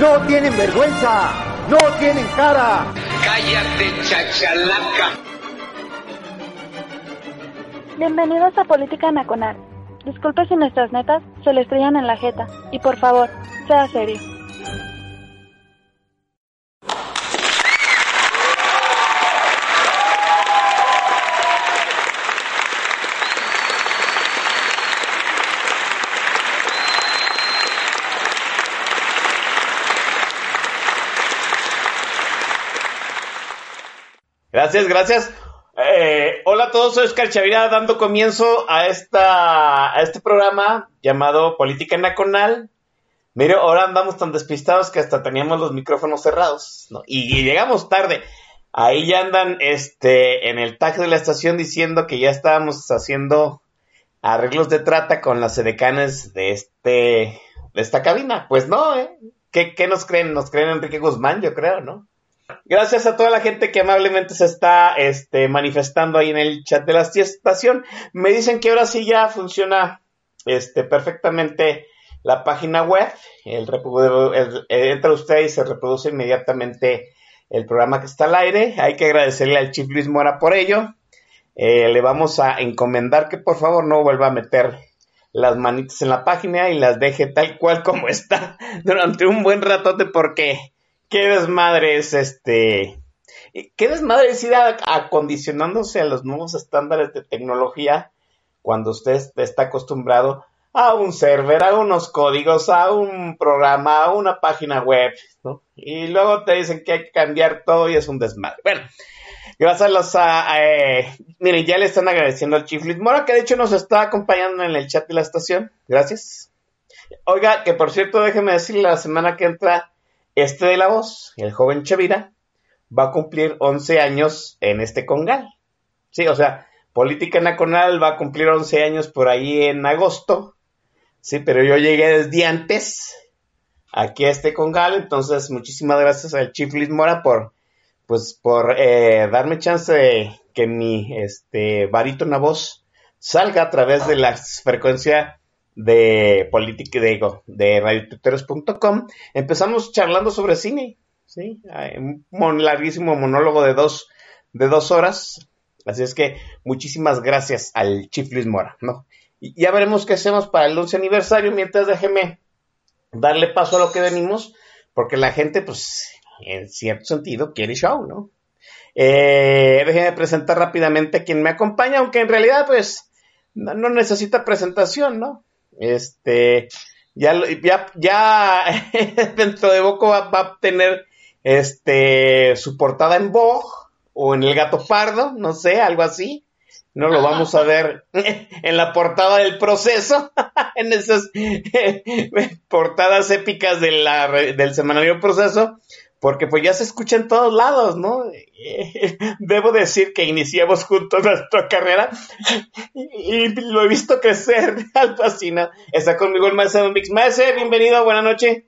¡No tienen vergüenza! ¡No tienen cara! Cállate, chachalaca. Bienvenidos a Política Nacional. Disculpe si nuestras netas se le estrellan en la jeta. Y por favor, sea serio. Gracias, gracias. Eh, hola a todos, soy Oscar Chavira dando comienzo a, esta, a este programa llamado Política Nacional. Mire, ahora andamos tan despistados que hasta teníamos los micrófonos cerrados, ¿no? Y, llegamos tarde. Ahí ya andan este, en el tag de la estación diciendo que ya estábamos haciendo arreglos de trata con las edecanes de, este, de esta cabina. Pues no, ¿eh? ¿Qué, ¿Qué nos creen? Nos creen Enrique Guzmán, yo creo, ¿no? Gracias a toda la gente que amablemente se está este, manifestando ahí en el chat de la estación. Me dicen que ahora sí ya funciona este, perfectamente la página web. El, el, entra usted y se reproduce inmediatamente el programa que está al aire. Hay que agradecerle al Chief Luis Mora por ello. Eh, le vamos a encomendar que por favor no vuelva a meter las manitas en la página y las deje tal cual como está durante un buen ratote porque qué desmadre es este. Qué desmadre es ir acondicionándose a los nuevos estándares de tecnología cuando usted está acostumbrado a un server, a unos códigos, a un programa, a una página web, ¿no? Y luego te dicen que hay que cambiar todo y es un desmadre. Bueno, gracias a los... eh, miren, ya le están agradeciendo al Chief Liz Mora, que de hecho nos está acompañando en el chat de la estación. Gracias. Oiga, que por cierto, déjeme decirle, la semana que entra este de la voz, el joven Chavira, va a cumplir 11 años en este congal. Sí, o sea, Política Nacional va a cumplir 11 años por ahí en agosto. Sí, pero yo llegué desde antes aquí a este congal, entonces muchísimas gracias al Chief Liz Mora por, pues, por eh, darme chance de que mi este, barítona voz salga a través de la frecuencia de política, digo, de radiotuteros.com, empezamos charlando sobre cine, ¿sí? Un larguísimo monólogo de dos, de dos horas. Así es que muchísimas gracias al Chief Luis Mora, ¿no? Ya veremos qué hacemos para el 11 aniversario, mientras déjeme darle paso a lo que venimos, porque la gente, pues, en cierto sentido, quiere show, ¿no? Eh, déjeme presentar rápidamente a quien me acompaña, aunque en realidad, pues, no, no necesita presentación, ¿no? Este, ya, ya, ya dentro de poco va, va, a tener este su portada en Vogue o en El Gato Pardo, no sé, algo así. No lo vamos a ver en la portada del proceso, en esas portadas épicas de la, del semanario proceso, porque pues ya se escucha en todos lados, ¿no? Debo decir que iniciamos juntos nuestra carrera y lo he visto crecer al fascina. Está conmigo el maestro Mix. Maestro, bienvenido, buenas noches.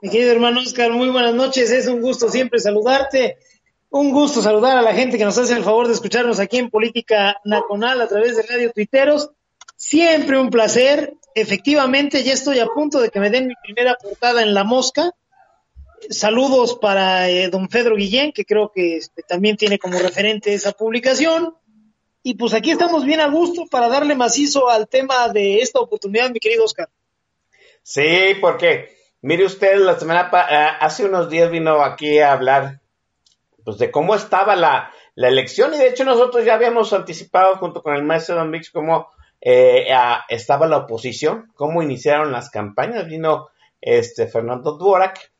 Mi querido hermano Oscar, muy buenas noches, es un gusto siempre saludarte. Un gusto saludar a la gente que nos hace el favor de escucharnos aquí en Política Nacional a través de Radio Tuiteros. Siempre un placer. Efectivamente, ya estoy a punto de que me den mi primera portada en La Mosca saludos para eh, don Pedro Guillén, que creo que este, también tiene como referente esa publicación. Y pues aquí estamos bien a gusto para darle macizo al tema de esta oportunidad, mi querido Oscar. Sí, porque mire usted, la semana hace unos días vino aquí a hablar pues de cómo estaba la, elección y de hecho nosotros ya habíamos anticipado junto con el maestro Don Mix cómo eh, estaba la oposición, cómo iniciaron las campañas. Vino este Fernando Duorak,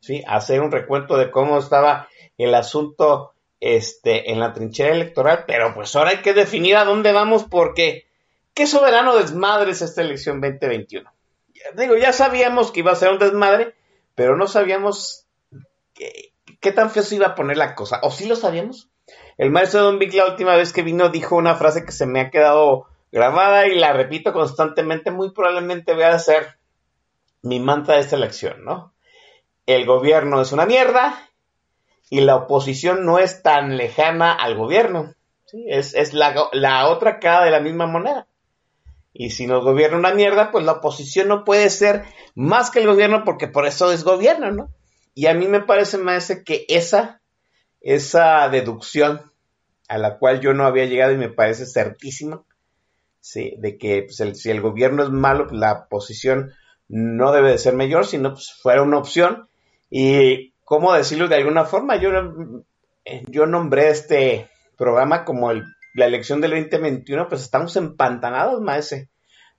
¿sí? hacer un recuento de cómo estaba el asunto este, en la trinchera electoral, pero pues ahora hay que definir a dónde vamos porque qué soberano desmadre es esta elección 2021. Digo, ya sabíamos que iba a ser un desmadre, pero no sabíamos qué, tan feo se iba a poner la cosa. ¿O sí lo sabíamos? El maestro Don Vic la última vez que vino dijo una frase que se me ha quedado grabada y la repito constantemente, muy probablemente voy a ser mi manta de esta elección, ¿no? El gobierno es una mierda y la oposición no es tan lejana al gobierno. Es, la, la, otra cara de la misma moneda. Y si nos gobierna una mierda, pues la oposición no puede ser más que el gobierno porque por eso es gobierno, ¿no? Y a mí me parece, maestro, que esa, esa deducción a la cual yo no había llegado y me parece certísima, sí, de que pues, si el gobierno es malo, pues, la oposición no debe de ser mayor, sino pues fuera una opción. Y, ¿cómo decirlo de alguna forma? Yo, yo nombré este programa como el, la elección del 2021, pues estamos empantanados, maese.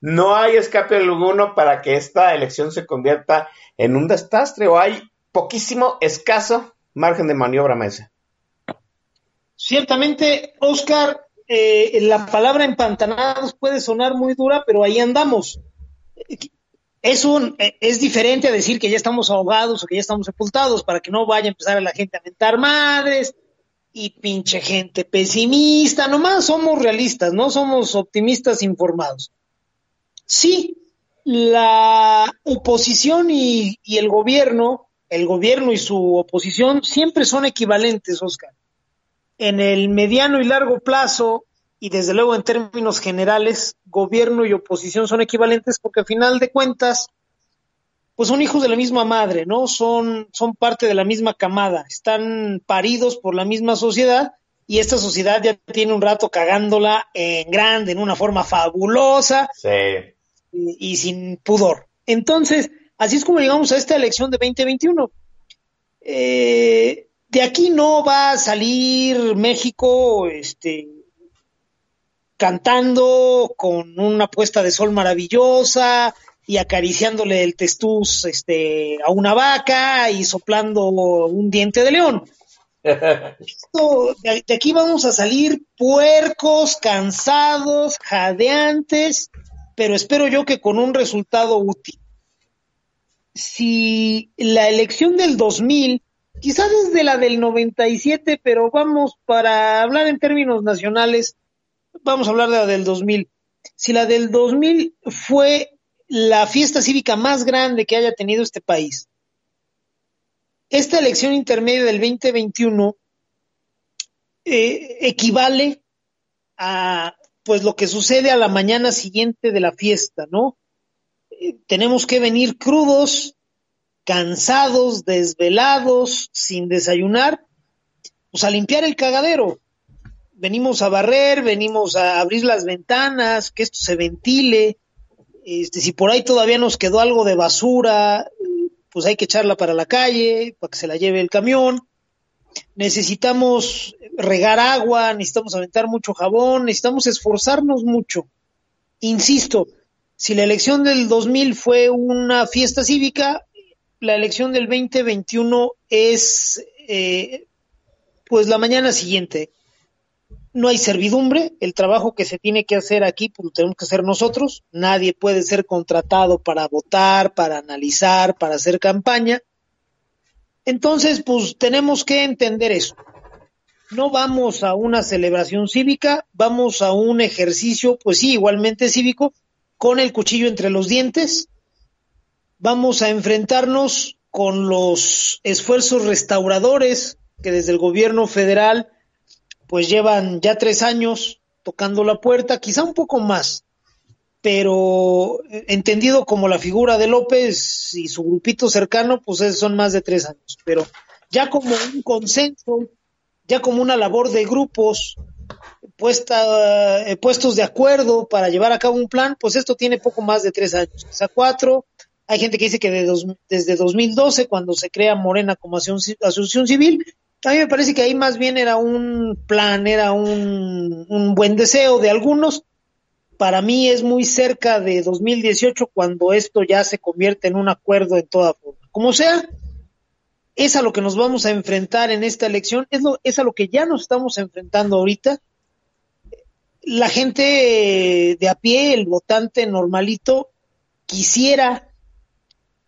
No hay escape alguno para que esta elección se convierta en un desastre o hay poquísimo, escaso margen de maniobra, maese. Ciertamente, Oscar, eh, la palabra empantanados puede sonar muy dura, pero ahí andamos. Es, un, es diferente a decir que ya estamos ahogados o que ya estamos sepultados para que no vaya a empezar a la gente a mentar madres y pinche gente pesimista. Nomás somos realistas, no somos optimistas informados. Sí, la oposición y, y el gobierno, el gobierno y su oposición siempre son equivalentes, Oscar en el mediano y largo plazo, y desde luego en términos generales, gobierno y oposición son equivalentes porque al final de cuentas, pues son hijos de la misma madre, ¿no? Son, son parte de la misma camada, están paridos por la misma sociedad y esta sociedad ya tiene un rato cagándola en grande, en una forma fabulosa sí. y, y sin pudor. Entonces, así es como llegamos a esta elección de 2021. Eh, de aquí no va a salir México este, cantando con una puesta de sol maravillosa y acariciándole el testuz este, a una vaca y soplando un diente de león. Esto, de, de aquí vamos a salir puercos, cansados, jadeantes, pero espero yo que con un resultado útil. Si la elección del 2000 quizá desde la del 97, pero vamos para hablar en términos nacionales, vamos a hablar de la del 2000. Si la del 2000 fue la fiesta cívica más grande que haya tenido este país, esta elección intermedia del 2021 eh, equivale a pues lo que sucede a la mañana siguiente de la fiesta, ¿no? Eh, tenemos que venir crudos, cansados, desvelados, sin desayunar, pues a limpiar el cagadero. Venimos a barrer, venimos a abrir las ventanas, que esto se ventile. Este, si por ahí todavía nos quedó algo de basura, pues hay que echarla para la calle, para que se la lleve el camión. Necesitamos regar agua, necesitamos aventar mucho jabón, necesitamos esforzarnos mucho. Insisto, si la elección del 2000 fue una fiesta cívica, la elección del 2021 es eh, pues la mañana siguiente. No hay servidumbre, el trabajo que se tiene que hacer aquí pues lo tenemos que hacer nosotros, nadie puede ser contratado para votar, para analizar, para hacer campaña. Entonces, pues tenemos que entender eso. No vamos a una celebración cívica, vamos a un ejercicio, pues sí, igualmente cívico, con el cuchillo entre los dientes, vamos a enfrentarnos con los esfuerzos restauradores que desde el gobierno federal pues llevan ya tres años tocando la puerta, quizá un poco más, pero entendido como la figura de López y su grupito cercano, pues son más de tres años, pero ya como un consenso, ya como una labor de grupos, puesta, eh, puestos de acuerdo para llevar a cabo un plan, pues esto tiene poco más de tres años, quizá cuatro, hay gente que dice que dos, desde 2012, cuando se crea Morena como asociación civil, a mí me parece que ahí más bien era un plan, era un, un buen deseo de algunos. Para mí es muy cerca de 2018 cuando esto ya se convierte en un acuerdo en toda forma. Como sea, es a lo que nos vamos a enfrentar en esta elección, es, lo, es a lo que ya nos estamos enfrentando ahorita. La gente de a pie, el votante normalito, quisiera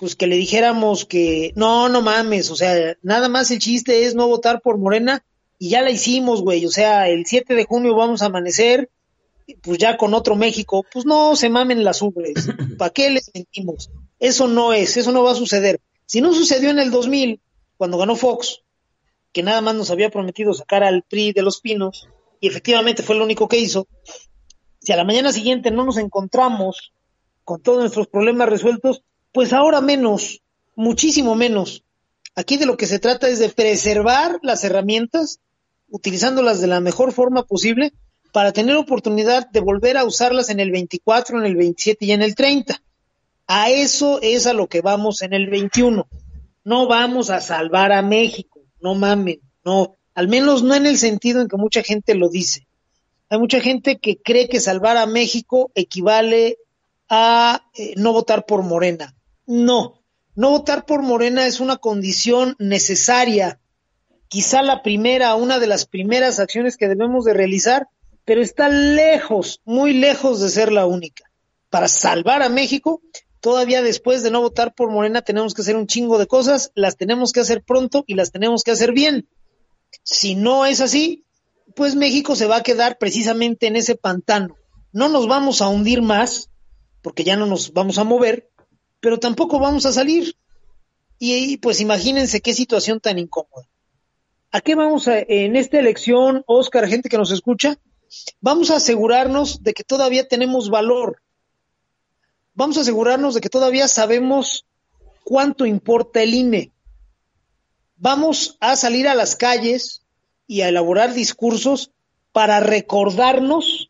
pues que le dijéramos que no, no mames, o sea, nada más el chiste es no votar por Morena y ya la hicimos, güey, o sea, el 7 de junio vamos a amanecer pues ya con otro México, pues no se mamen las ubres, ¿para qué les mentimos? Eso no es, eso no va a suceder. Si no sucedió en el 2000, cuando ganó Fox, que nada más nos había prometido sacar al PRI de los pinos, y efectivamente fue lo único que hizo, si a la mañana siguiente no nos encontramos con todos nuestros problemas resueltos, pues ahora menos, muchísimo menos. Aquí de lo que se trata es de preservar las herramientas, utilizándolas de la mejor forma posible para tener oportunidad de volver a usarlas en el 24, en el 27 y en el 30. A eso es a lo que vamos en el 21. No vamos a salvar a México, no mamen, no, al menos no en el sentido en que mucha gente lo dice. Hay mucha gente que cree que salvar a México equivale a eh, no votar por Morena. No, no votar por Morena es una condición necesaria, quizá la primera, una de las primeras acciones que debemos de realizar, pero está lejos, muy lejos de ser la única. Para salvar a México, todavía después de no votar por Morena tenemos que hacer un chingo de cosas, las tenemos que hacer pronto y las tenemos que hacer bien. Si no es así, pues México se va a quedar precisamente en ese pantano. No nos vamos a hundir más, porque ya no nos vamos a mover, pero tampoco vamos a salir. Y, pues imagínense qué situación tan incómoda. ¿A qué vamos a, en esta elección, Oscar, gente que nos escucha? Vamos a asegurarnos de que todavía tenemos valor. Vamos a asegurarnos de que todavía sabemos cuánto importa el INE. Vamos a salir a las calles y a elaborar discursos para recordarnos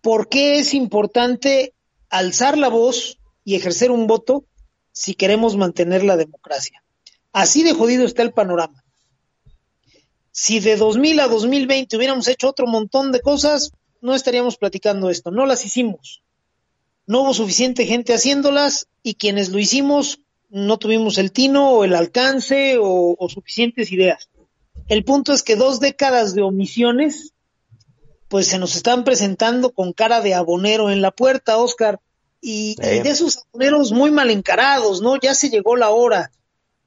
por qué es importante alzar la voz y ejercer un voto si queremos mantener la democracia. Así de jodido está el panorama. Si de 2000 a 2020 hubiéramos hecho otro montón de cosas, no estaríamos platicando esto. No las hicimos. No hubo suficiente gente haciéndolas y quienes lo hicimos no tuvimos el tino o el alcance o, o suficientes ideas. El punto es que dos décadas de omisiones, pues se nos están presentando con cara de abonero en la puerta, Oscar y, de esos aboneros muy mal encarados, ¿no? Ya se llegó la hora,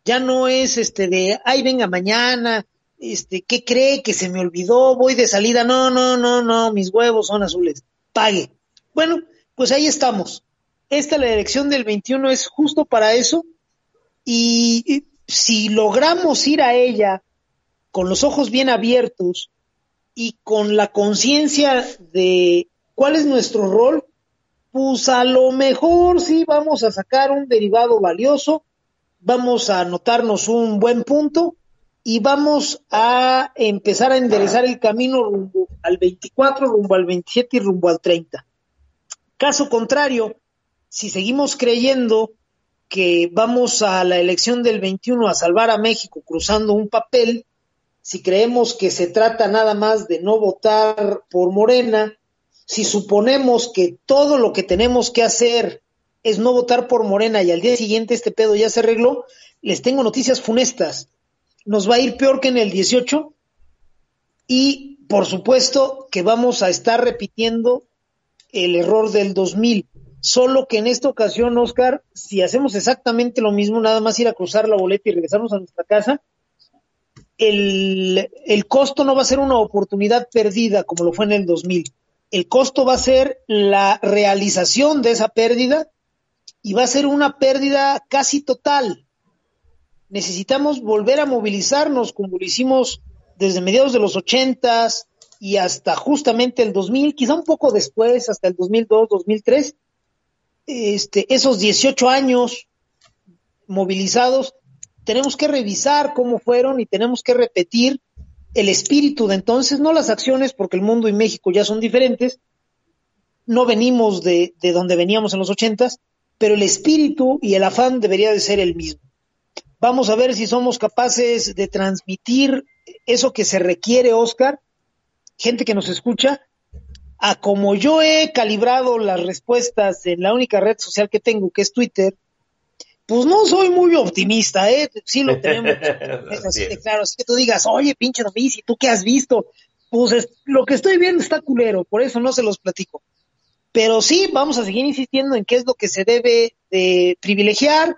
ya no es este de, ay, venga mañana, este, ¿qué cree que se me olvidó? Voy de salida, no, no, no, no, mis huevos son azules, pague. Bueno, pues ahí estamos. Esta, la elección del 21 es justo para eso y si logramos ir a ella con los ojos bien abiertos y con la conciencia de cuál es nuestro rol, pues a lo mejor sí vamos a sacar un derivado valioso, vamos a anotarnos un buen punto y vamos a empezar a enderezar el camino rumbo al 24, rumbo al 27 y rumbo al 30. Caso contrario, si seguimos creyendo que vamos a la elección del 21 a salvar a México cruzando un papel, si creemos que se trata nada más de no votar por Morena, si suponemos que todo lo que tenemos que hacer es no votar por Morena y al día siguiente este pedo ya se arregló, les tengo noticias funestas. Nos va a ir peor que en el 18 y por supuesto que vamos a estar repitiendo el error del 2000. Solo que en esta ocasión, Oscar, si hacemos exactamente lo mismo, nada más ir a cruzar la boleta y regresarnos a nuestra casa, el, el costo no va a ser una oportunidad perdida como lo fue en el 2000 el costo va a ser la realización de esa pérdida y va a ser una pérdida casi total. Necesitamos volver a movilizarnos como lo hicimos desde mediados de los ochentas y hasta justamente el 2000, quizá un poco después, hasta el 2002, 2003, este, esos 18 años movilizados, tenemos que revisar cómo fueron y tenemos que repetir el espíritu de entonces, no las acciones, porque el mundo y México ya son diferentes, no venimos de, de donde veníamos en los ochentas, pero el espíritu y el afán debería de ser el mismo. Vamos a ver si somos capaces de transmitir eso que se requiere, Oscar, gente que nos escucha, a como yo he calibrado las respuestas en la única red social que tengo, que es Twitter, pues no soy muy optimista, ¿eh? Sí lo tenemos. así claro, así que tú digas, oye, pinche ¿y ¿tú qué has visto? Pues lo que estoy viendo está culero, por eso no se los platico. Pero sí, vamos a seguir insistiendo en qué es lo que se debe de privilegiar,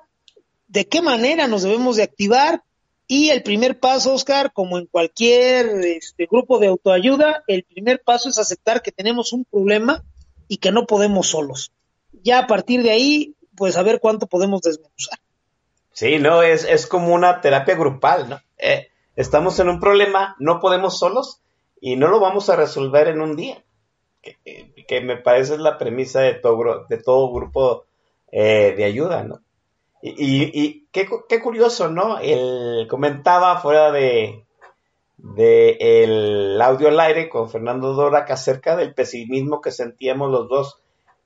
de qué manera nos debemos de activar y el primer paso, Oscar, como en cualquier este, grupo de autoayuda, el primer paso es aceptar que tenemos un problema y que no podemos solos. Ya a partir de ahí, pues a ver cuánto podemos desmenuzar. Sí, no, es, es como una terapia grupal, ¿no? Eh, estamos en un problema, no podemos solos y no lo vamos a resolver en un día. Que, que me parece la premisa de todo, de todo grupo eh, de ayuda, ¿no? Y, qué, curioso, ¿no? Él comentaba fuera de, de el audio al aire con Fernando Dorac acerca del pesimismo que sentíamos los dos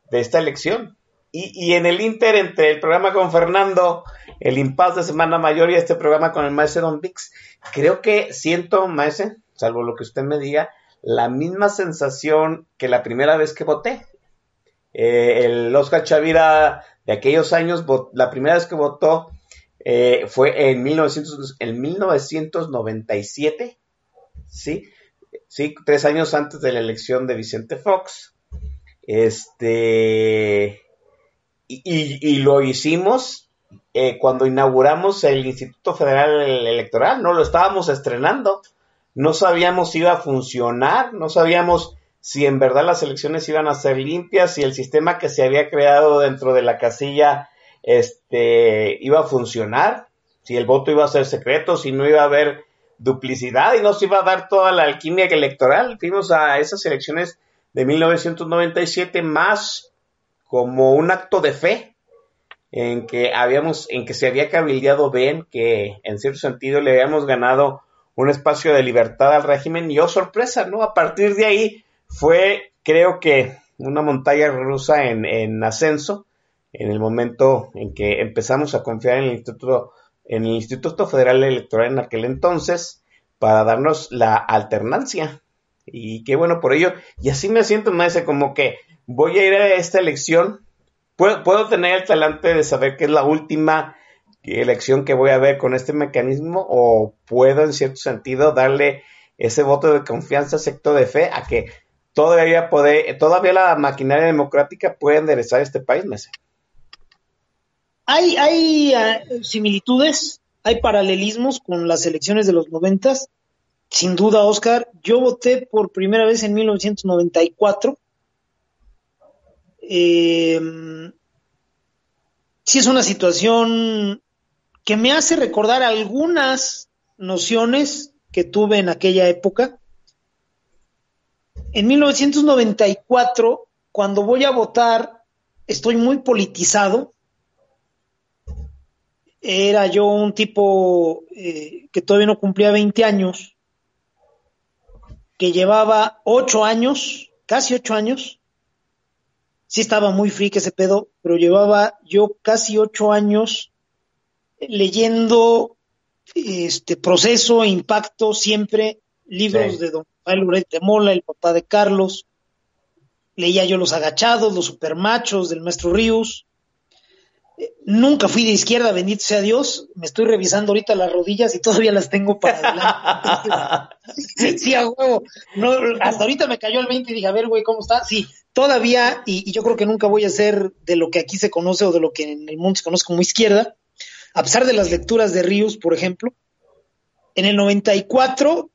de esta elección. Y, y en el inter entre el programa con Fernando, el impasse de Semana Mayor y este programa con el maestro Don Vix, creo que siento, maestro, salvo lo que usted me diga, la misma sensación que la primera vez que voté. Eh, el Oscar Chavira de aquellos años, la primera vez que votó eh, fue en, 1900, en 1997, ¿sí? Sí, tres años antes de la elección de Vicente Fox. Este, y, lo hicimos eh, cuando inauguramos el Instituto Federal Electoral, no lo estábamos estrenando, no sabíamos si iba a funcionar, no sabíamos si en verdad las elecciones iban a ser limpias, si el sistema que se había creado dentro de la casilla este, iba a funcionar, si el voto iba a ser secreto, si no iba a haber duplicidad y no se iba a dar toda la alquimia electoral. Fuimos a esas elecciones de 1997 más como un acto de fe en que habíamos, en que se había cabildeado bien, que en cierto sentido le habíamos ganado un espacio de libertad al régimen y oh sorpresa, ¿no? A partir de ahí fue, creo que, una montaña rusa en, ascenso en el momento en que empezamos a confiar en el Instituto, en el Instituto Federal Electoral en aquel entonces para darnos la alternancia. Y qué bueno por ello. Y así me siento más como que voy a ir a esta elección. Puedo, puedo tener el talante de saber que es la última elección que voy a ver con este mecanismo o puedo en cierto sentido darle ese voto de confianza, sector de fe, a que todavía puede, todavía la maquinaria democrática puede enderezar este país. Hay, hay uh, similitudes, hay paralelismos con las elecciones de los noventas. Sin duda, Oscar, yo voté por primera vez en 1994. Eh, sí es una situación que me hace recordar algunas nociones que tuve en aquella época en 1994, cuando voy a votar, estoy muy politizado. Era yo un tipo eh, que todavía no cumplía 20 años, que llevaba 8 años, casi 8 años. Sí estaba muy que ese pedo, pero llevaba yo casi 8 años leyendo este proceso, impacto, siempre libros de don Rafael de Mola, el papá de Carlos. Leía yo Los Agachados, Los Supermachos del maestro Ríos. Eh, nunca fui de izquierda, bendito sea Dios. Me estoy revisando ahorita las rodillas y todavía las tengo para adelante. sí, a huevo. hasta ahorita me cayó el 20 y dije, a ver, güey, ¿cómo está? Sí, todavía, y, yo creo que nunca voy a ser de lo que aquí se conoce o de lo que en el mundo se conoce como izquierda, a pesar de las lecturas de Ríos, por ejemplo. En el 94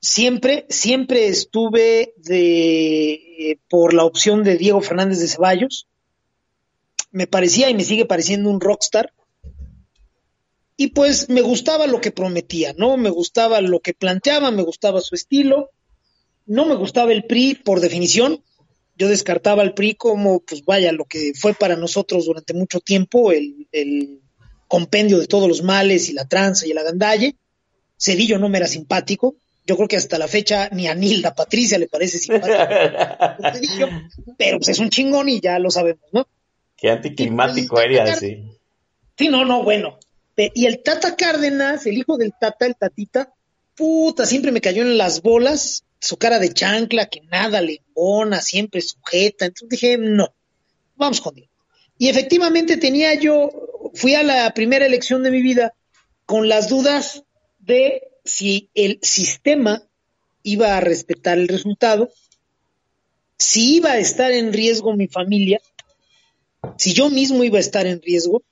siempre, siempre estuve de, eh, por la opción de Diego Fernández de Ceballos. Me parecía y me sigue pareciendo un rockstar. Y pues me gustaba lo que prometía, ¿no? Me gustaba lo que planteaba, me gustaba su estilo. No me gustaba el PRI por definición. Yo descartaba al PRI como, pues vaya, lo que fue para nosotros durante mucho tiempo, el, el compendio de todos los males y la tranza y el agandalle. Cedillo no me era simpático, yo creo que hasta la fecha ni a Nilda Patricia le parece simpática. pero pues es un chingón y ya lo sabemos, ¿no? Qué anticlimático era así. Sí, no, no, bueno. Y el Tata Cárdenas, el hijo del Tata, el Tatita, puta, siempre me cayó en las bolas su cara de chancla, que nada le embona, siempre sujeta. Entonces dije, no, vamos con él. Y efectivamente tenía yo, fui a la primera elección de mi vida con las dudas de si el sistema iba a respetar el resultado, si iba a estar en riesgo mi familia, si yo mismo iba a estar en riesgo,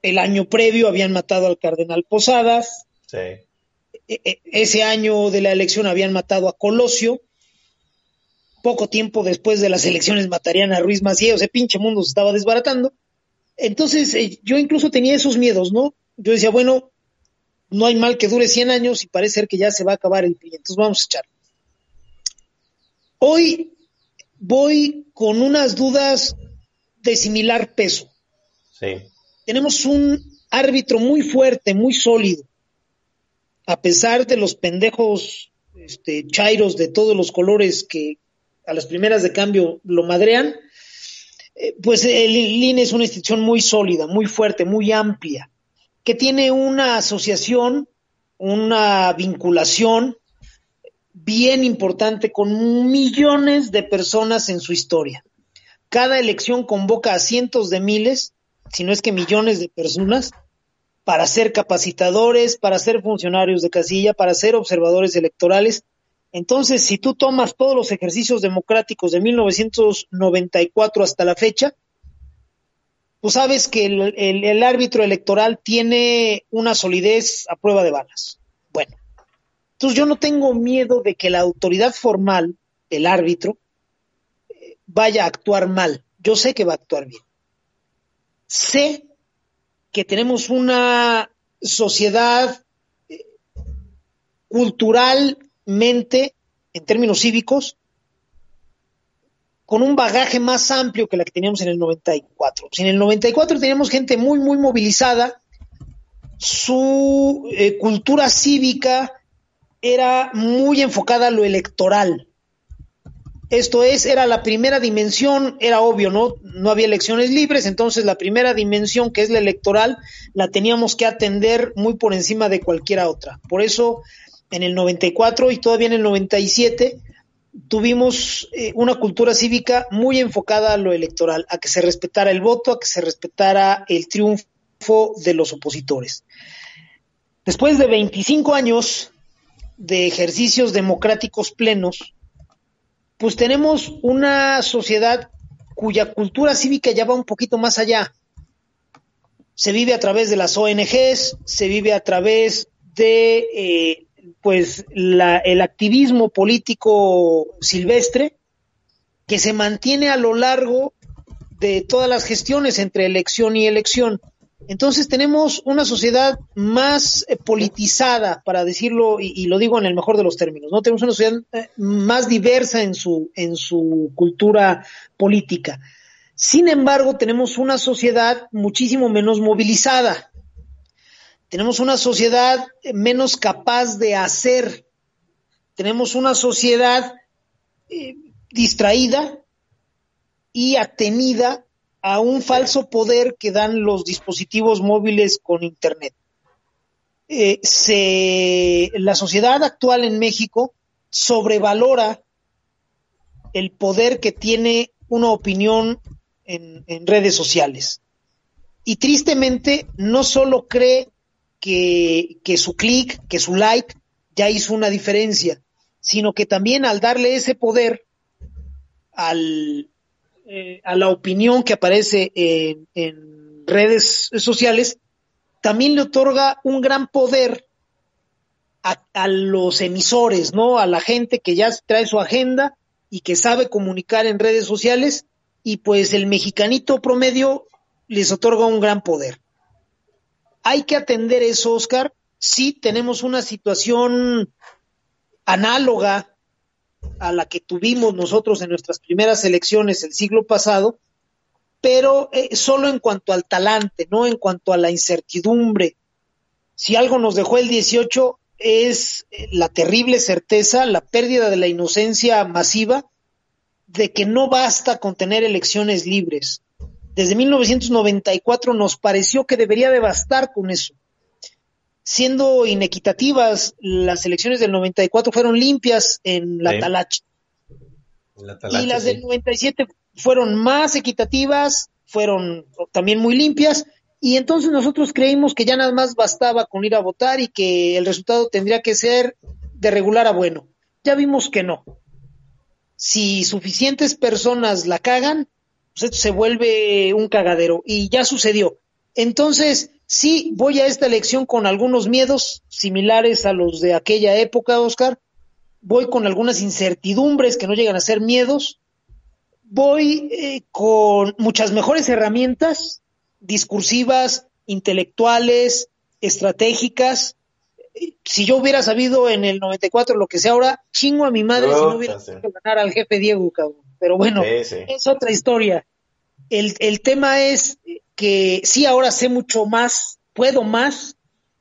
el año previo habían matado al cardenal Posadas, Sí. e- e- ese año de la elección habían matado a Colosio, poco tiempo después de las elecciones matarían a Ruiz Macié, o sea, pinche mundo se estaba desbaratando. Entonces, eh, yo incluso tenía esos miedos, ¿no? Yo decía, bueno, no hay mal que dure 100 años y parece ser que ya se va a acabar el PRI, entonces vamos a echar. Hoy voy con unas dudas de similar peso. Sí. Tenemos un árbitro muy fuerte, muy sólido, a pesar de los pendejos este, chairos de todos los colores que a las primeras de cambio lo madrean, eh, pues el INE es una institución muy sólida, muy fuerte, muy amplia, que tiene una asociación, una vinculación bien importante con millones de personas en su historia. Cada elección convoca a cientos de miles, si no es que millones de personas, para ser capacitadores, para ser funcionarios de casilla, para ser observadores electorales. Entonces, si tú tomas todos los ejercicios democráticos de 1994 hasta la fecha, pues sabes que el, árbitro electoral tiene una solidez a prueba de balas. Bueno, entonces yo no tengo miedo de que la autoridad formal, el árbitro, eh, vaya a actuar mal. Yo sé que va a actuar bien. Sé que tenemos una sociedad eh, culturalmente, en términos cívicos, con un bagaje más amplio que la que teníamos en el 94. Si en el 94 teníamos gente muy, muy movilizada, su eh, cultura cívica era muy enfocada a lo electoral. Esto es, era la primera dimensión, era obvio, ¿no? No había elecciones libres, entonces la primera dimensión, que es la electoral, la teníamos que atender muy por encima de cualquier otra. Por eso, en el 94 y todavía en el 97, tuvimos eh, una cultura cívica muy enfocada a lo electoral, a que se respetara el voto, a que se respetara el triunfo de los opositores. Después de 25 años de ejercicios democráticos plenos, pues tenemos una sociedad cuya cultura cívica ya va un poquito más allá. Se vive a través de las ONGs, se vive a través de eh, pues la, el activismo político silvestre que se mantiene a lo largo de todas las gestiones entre elección y elección. Entonces tenemos una sociedad más eh, politizada, para decirlo, y, lo digo en el mejor de los términos, ¿no? Tenemos una sociedad eh, más diversa en su, en su cultura política. Sin embargo, tenemos una sociedad muchísimo menos movilizada. Tenemos una sociedad menos capaz de hacer. Tenemos una sociedad eh, distraída y atenida a un falso poder que dan los dispositivos móviles con Internet. Eh, se, la sociedad actual en México sobrevalora el poder que tiene una opinión en, en redes sociales. Y tristemente no solo cree que, que su clic, que su like ya hizo una diferencia, sino que también al darle ese poder al, eh, a la opinión que aparece en, redes sociales, también le otorga un gran poder a, a, los emisores, ¿no? A la gente que ya trae su agenda y que sabe comunicar en redes sociales y pues el mexicanito promedio les otorga un gran poder. Hay que atender eso, Oscar. Sí tenemos una situación análoga a la que tuvimos nosotros en nuestras primeras elecciones el siglo pasado, pero eh, solo en cuanto al talante, no en cuanto a la incertidumbre. Si algo nos dejó el 18 es eh, la terrible certeza, la pérdida de la inocencia masiva de que no basta con tener elecciones libres. Desde 1994 nos pareció que debería de bastar con eso. Siendo inequitativas, las elecciones del 94 fueron limpias en la, Sí. talacha. La talacha, y las sí. del 97 fueron más equitativas, fueron también muy limpias, y entonces nosotros creímos que ya nada más bastaba con ir a votar y que el resultado tendría que ser de regular a bueno. Ya vimos que no. Si suficientes personas la cagan, pues esto se vuelve un cagadero, y ya sucedió. Entonces, sí, voy a esta elección con algunos miedos similares a los de aquella época, Oscar. Voy con algunas incertidumbres que no llegan a ser miedos. Voy eh, con muchas mejores herramientas discursivas, intelectuales, estratégicas. Si yo hubiera sabido en el 94 lo que sé ahora, chingo a mi madre si no hubiera sí. ganar al jefe Diego, cabrón. Pero bueno, Sí, sí. es otra historia. El, el tema es que sí, ahora sé mucho más, puedo más,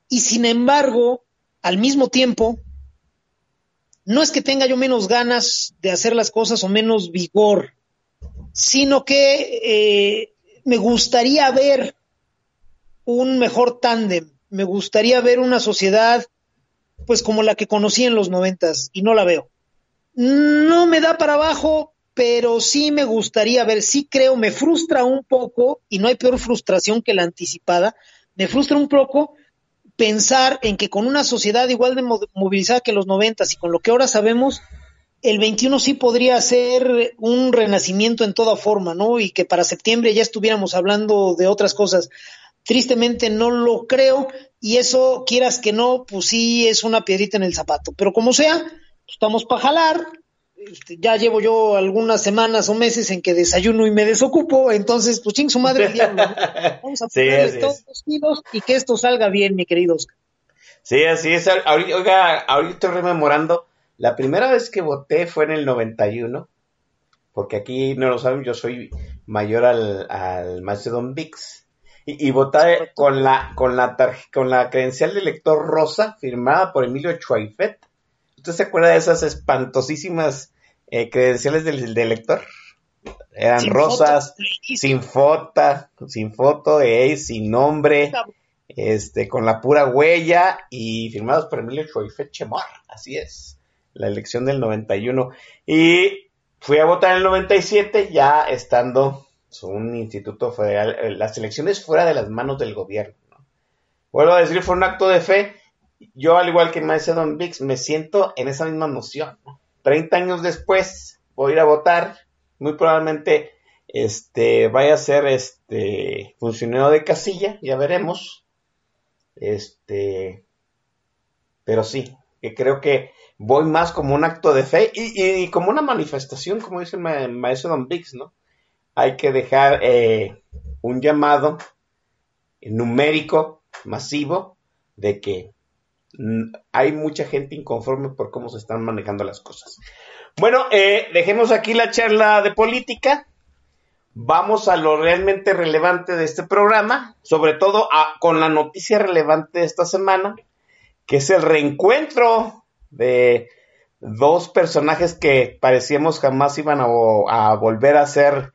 y sin embargo, al mismo tiempo, no es que tenga yo menos ganas de hacer las cosas o menos vigor, sino que eh, me gustaría ver un mejor tándem, me gustaría ver una sociedad pues como la que conocí en los noventas y no la veo. No me da para abajo, pero sí me gustaría ver, sí creo, me frustra un poco, y no hay peor frustración que la anticipada, me frustra un poco pensar en que con una sociedad igual de mo- movilizada que los noventas y con lo que ahora sabemos, el 21 sí podría ser un renacimiento en toda forma, ¿no? Y que para septiembre ya estuviéramos hablando de otras cosas. Tristemente no lo creo y eso, quieras que no, pues sí es una piedrita en el zapato. Pero como sea, pues estamos para jalar. Este, ya llevo yo algunas semanas o meses en que desayuno y me desocupo, entonces pues ching su madre diablo. Vamos a ponerle todos los kilos y que esto salga bien, mi querido Oscar. Sí, así es. Ahorita, oiga, ahorita estoy rememorando. La primera vez que voté fue en el 91, porque aquí no lo saben, yo soy mayor al, al maestro Don Vix. Y, y voté con la, con, la con la credencial de elector rosa firmada por Emilio Chuaifet. ¿Usted se acuerda de esas espantosísimas eh, credenciales del, del elector? Eran Sin rosas, foto, sin foto, sin foto, eh, sin nombre este, con la pura huella y firmados por Emilio Choifet Chemor, así es, la elección del 91. Y fui a votar en el 97 ya estando un instituto federal, eh, las elecciones fuera de las manos del gobierno. ¿no? Vuelvo a decir, fue un acto de fe. Yo, al igual que Maese Don Vix, me siento en esa misma noción. ¿no? 30 años después voy a ir a votar, muy probablemente este vaya a ser este funcionario de casilla, ya veremos. Este, pero sí, que creo que voy más como un acto de fe y, como una manifestación, como dice el Don Bix, ¿no? Hay que dejar eh, un llamado numérico, masivo, de que hay mucha gente inconforme por cómo se están manejando las cosas. Bueno, eh, dejemos aquí la charla de política vamos a lo realmente relevante de este programa, sobre todo con la noticia relevante de esta semana, que es el reencuentro de dos personajes que parecíamos jamás iban a volver a ser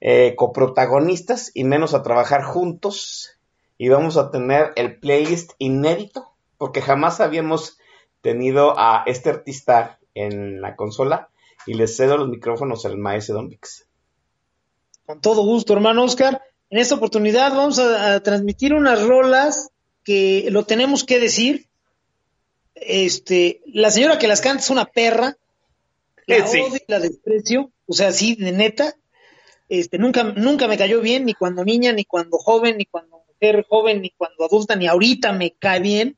eh, coprotagonistas y menos a trabajar juntos. Y vamos a tener el playlist inédito, porque jamás habíamos tenido a este artista en la consola. Y les cedo los micrófonos al maestro Don Vix. Con todo gusto, hermano Oscar. En esta oportunidad vamos a, a transmitir unas rolas que lo tenemos que decir. Este, la señora que las canta es una perra. La Sí. odio y la desprecio. O sea, sí, de neta. Este, nunca, nunca me cayó bien, ni cuando niña, ni cuando joven, ni cuando mujer joven, ni cuando adulta, ni ahorita me cae bien.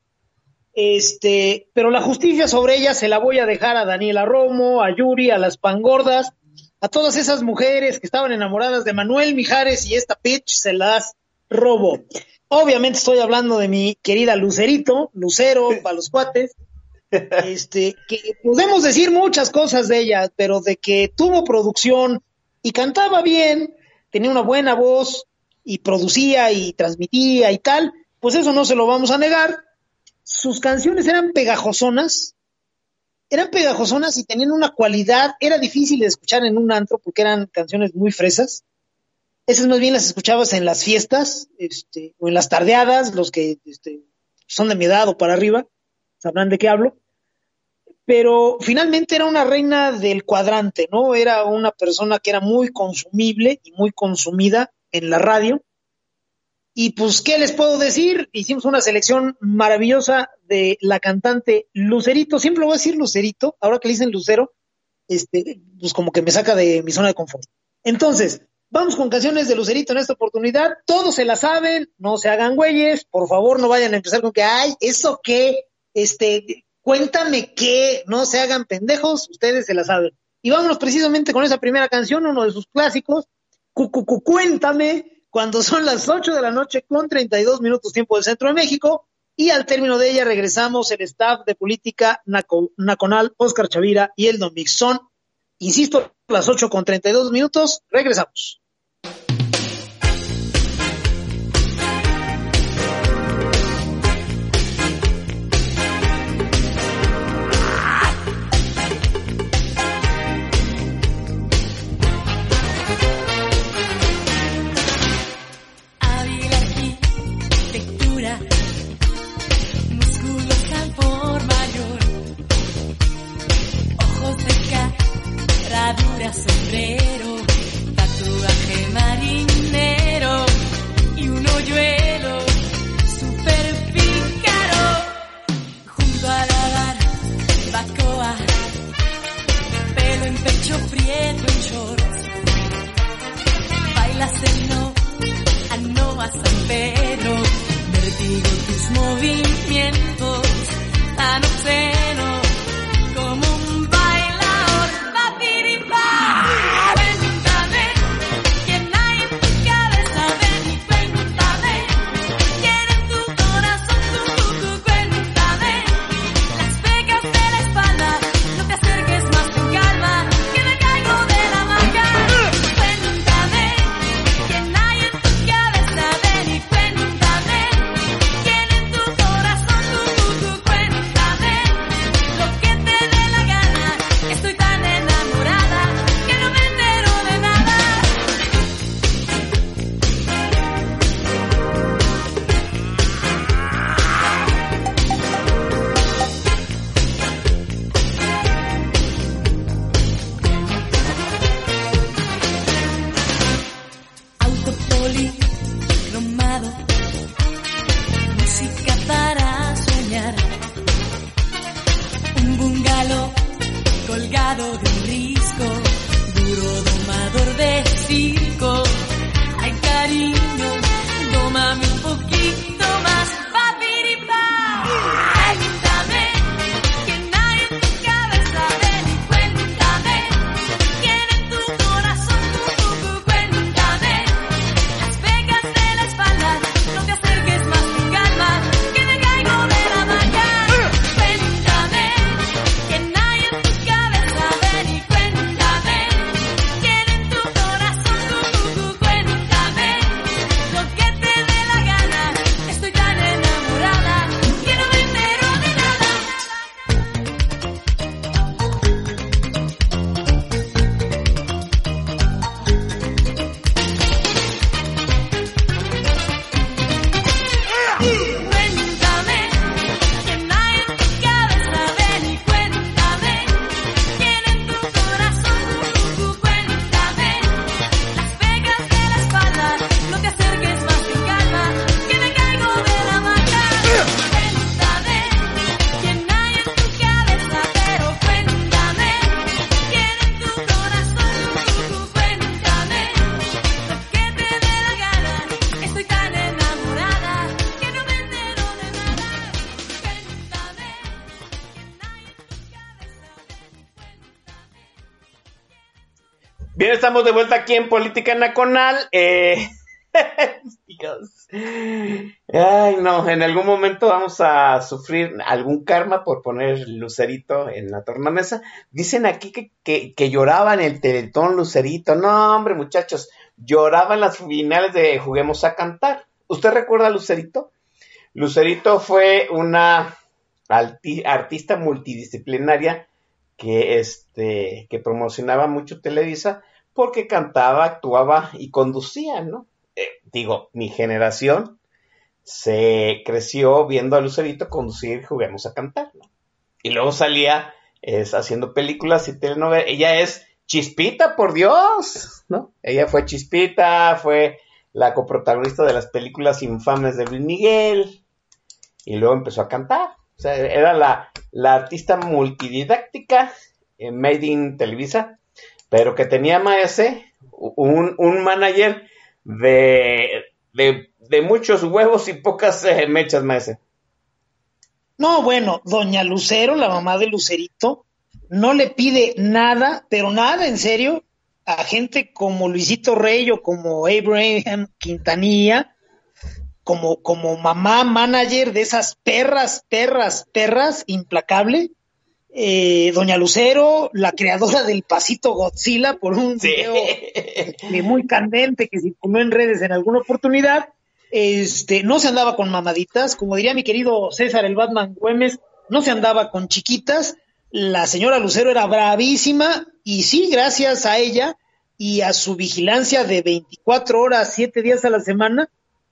Este, pero la justicia sobre ella se la voy a dejar a Daniela Romo, a Yuri, a las pangordas, a todas esas mujeres que estaban enamoradas de Manuel Mijares y esta pitch se las robo. Obviamente estoy hablando de mi querida Lucerito, Lucero, para los cuates, este, que podemos decir muchas cosas de ella, pero de que tuvo producción y cantaba bien, tenía una buena voz y producía y transmitía y tal, pues eso no se lo vamos a negar. Sus canciones eran pegajosonas, eran pegajosonas y tenían una cualidad, era difícil de escuchar en un antro porque eran canciones muy fresas. Esas más bien las escuchabas en las fiestas, este, o en las tardeadas, los que este, son de mi edad o para arriba, sabrán de qué hablo. Pero finalmente era una reina del cuadrante, ¿no? Era una persona que era muy consumible y muy consumida en la radio. Y pues, ¿qué les puedo decir? Hicimos una selección maravillosa de la cantante Lucerito. Siempre voy a decir Lucerito, ahora que le dicen Lucero, este, pues como que me saca de mi zona de confort. Entonces, Vamos con canciones de Lucerito en esta oportunidad. Todos se la saben, no se hagan güeyes. Por favor, no vayan a empezar con que, ay, ¿eso qué? Este, cuéntame qué. No se hagan pendejos, ustedes se la saben. Y vámonos precisamente con esa primera canción, uno de sus clásicos. Cucucu, cuéntame, cuando son las 8 de la noche con 32 minutos tiempo del Centro de México. Y al término de ella regresamos el staff de política Naconal, Oscar Chavira y el Don Mixon. Insisto, las 8 con 32 minutos, regresamos. Arquitectura, musculosa por mayor, ojos de herradura, sombrero, tatuaje marinero. Y un hoyuelo super pícaro. Junto a la barbacoa, pelo en pecho prieto en shorts, bailas el no a no a San vertigo tus movimientos tan obscenos estamos de vuelta aquí en Política Nacional. Eh... Ay, no, en algún momento vamos a sufrir algún karma por poner Lucerito en la tornamesa. Dicen aquí que, que, que lloraba en el teletón Lucerito. No, hombre, muchachos, lloraba en las finales de Juguemos a Cantar. ¿Usted recuerda a Lucerito? Lucerito fue una artista multidisciplinaria que, este, que promocionaba mucho Televisa porque cantaba, actuaba y conducía, ¿no? Eh, digo, mi generación se creció viendo a Lucerito conducir Juguemos a Cantar, ¿no? Y luego salía haciendo películas y telenovelas. Ella es Chispita, por Dios, ¿no? Ella fue Chispita, fue la coprotagonista de las películas infames de Luis Miguel y luego empezó a cantar. O sea, era la, la artista multididáctica en Made in Televisa, pero que tenía MS un, un manager de, de, de muchos huevos y pocas eh, mechas, maese. No, bueno, doña Lucero, la mamá de Lucerito, no le pide nada, pero nada en serio, a gente como Luisito Rey o como Abraham Quintanilla, como, como mamá manager de esas perras, perras, perras, implacable. Eh, Doña Lucero, la creadora del pasito Godzilla, por un Sí. video muy candente que circuló en redes en alguna oportunidad, este, no se andaba con mamaditas, como diría mi querido César el Batman Güemes, no se andaba con chiquitas, la señora Lucero era bravísima y sí, gracias a ella y a su vigilancia de 24 horas, 7 días a la semana,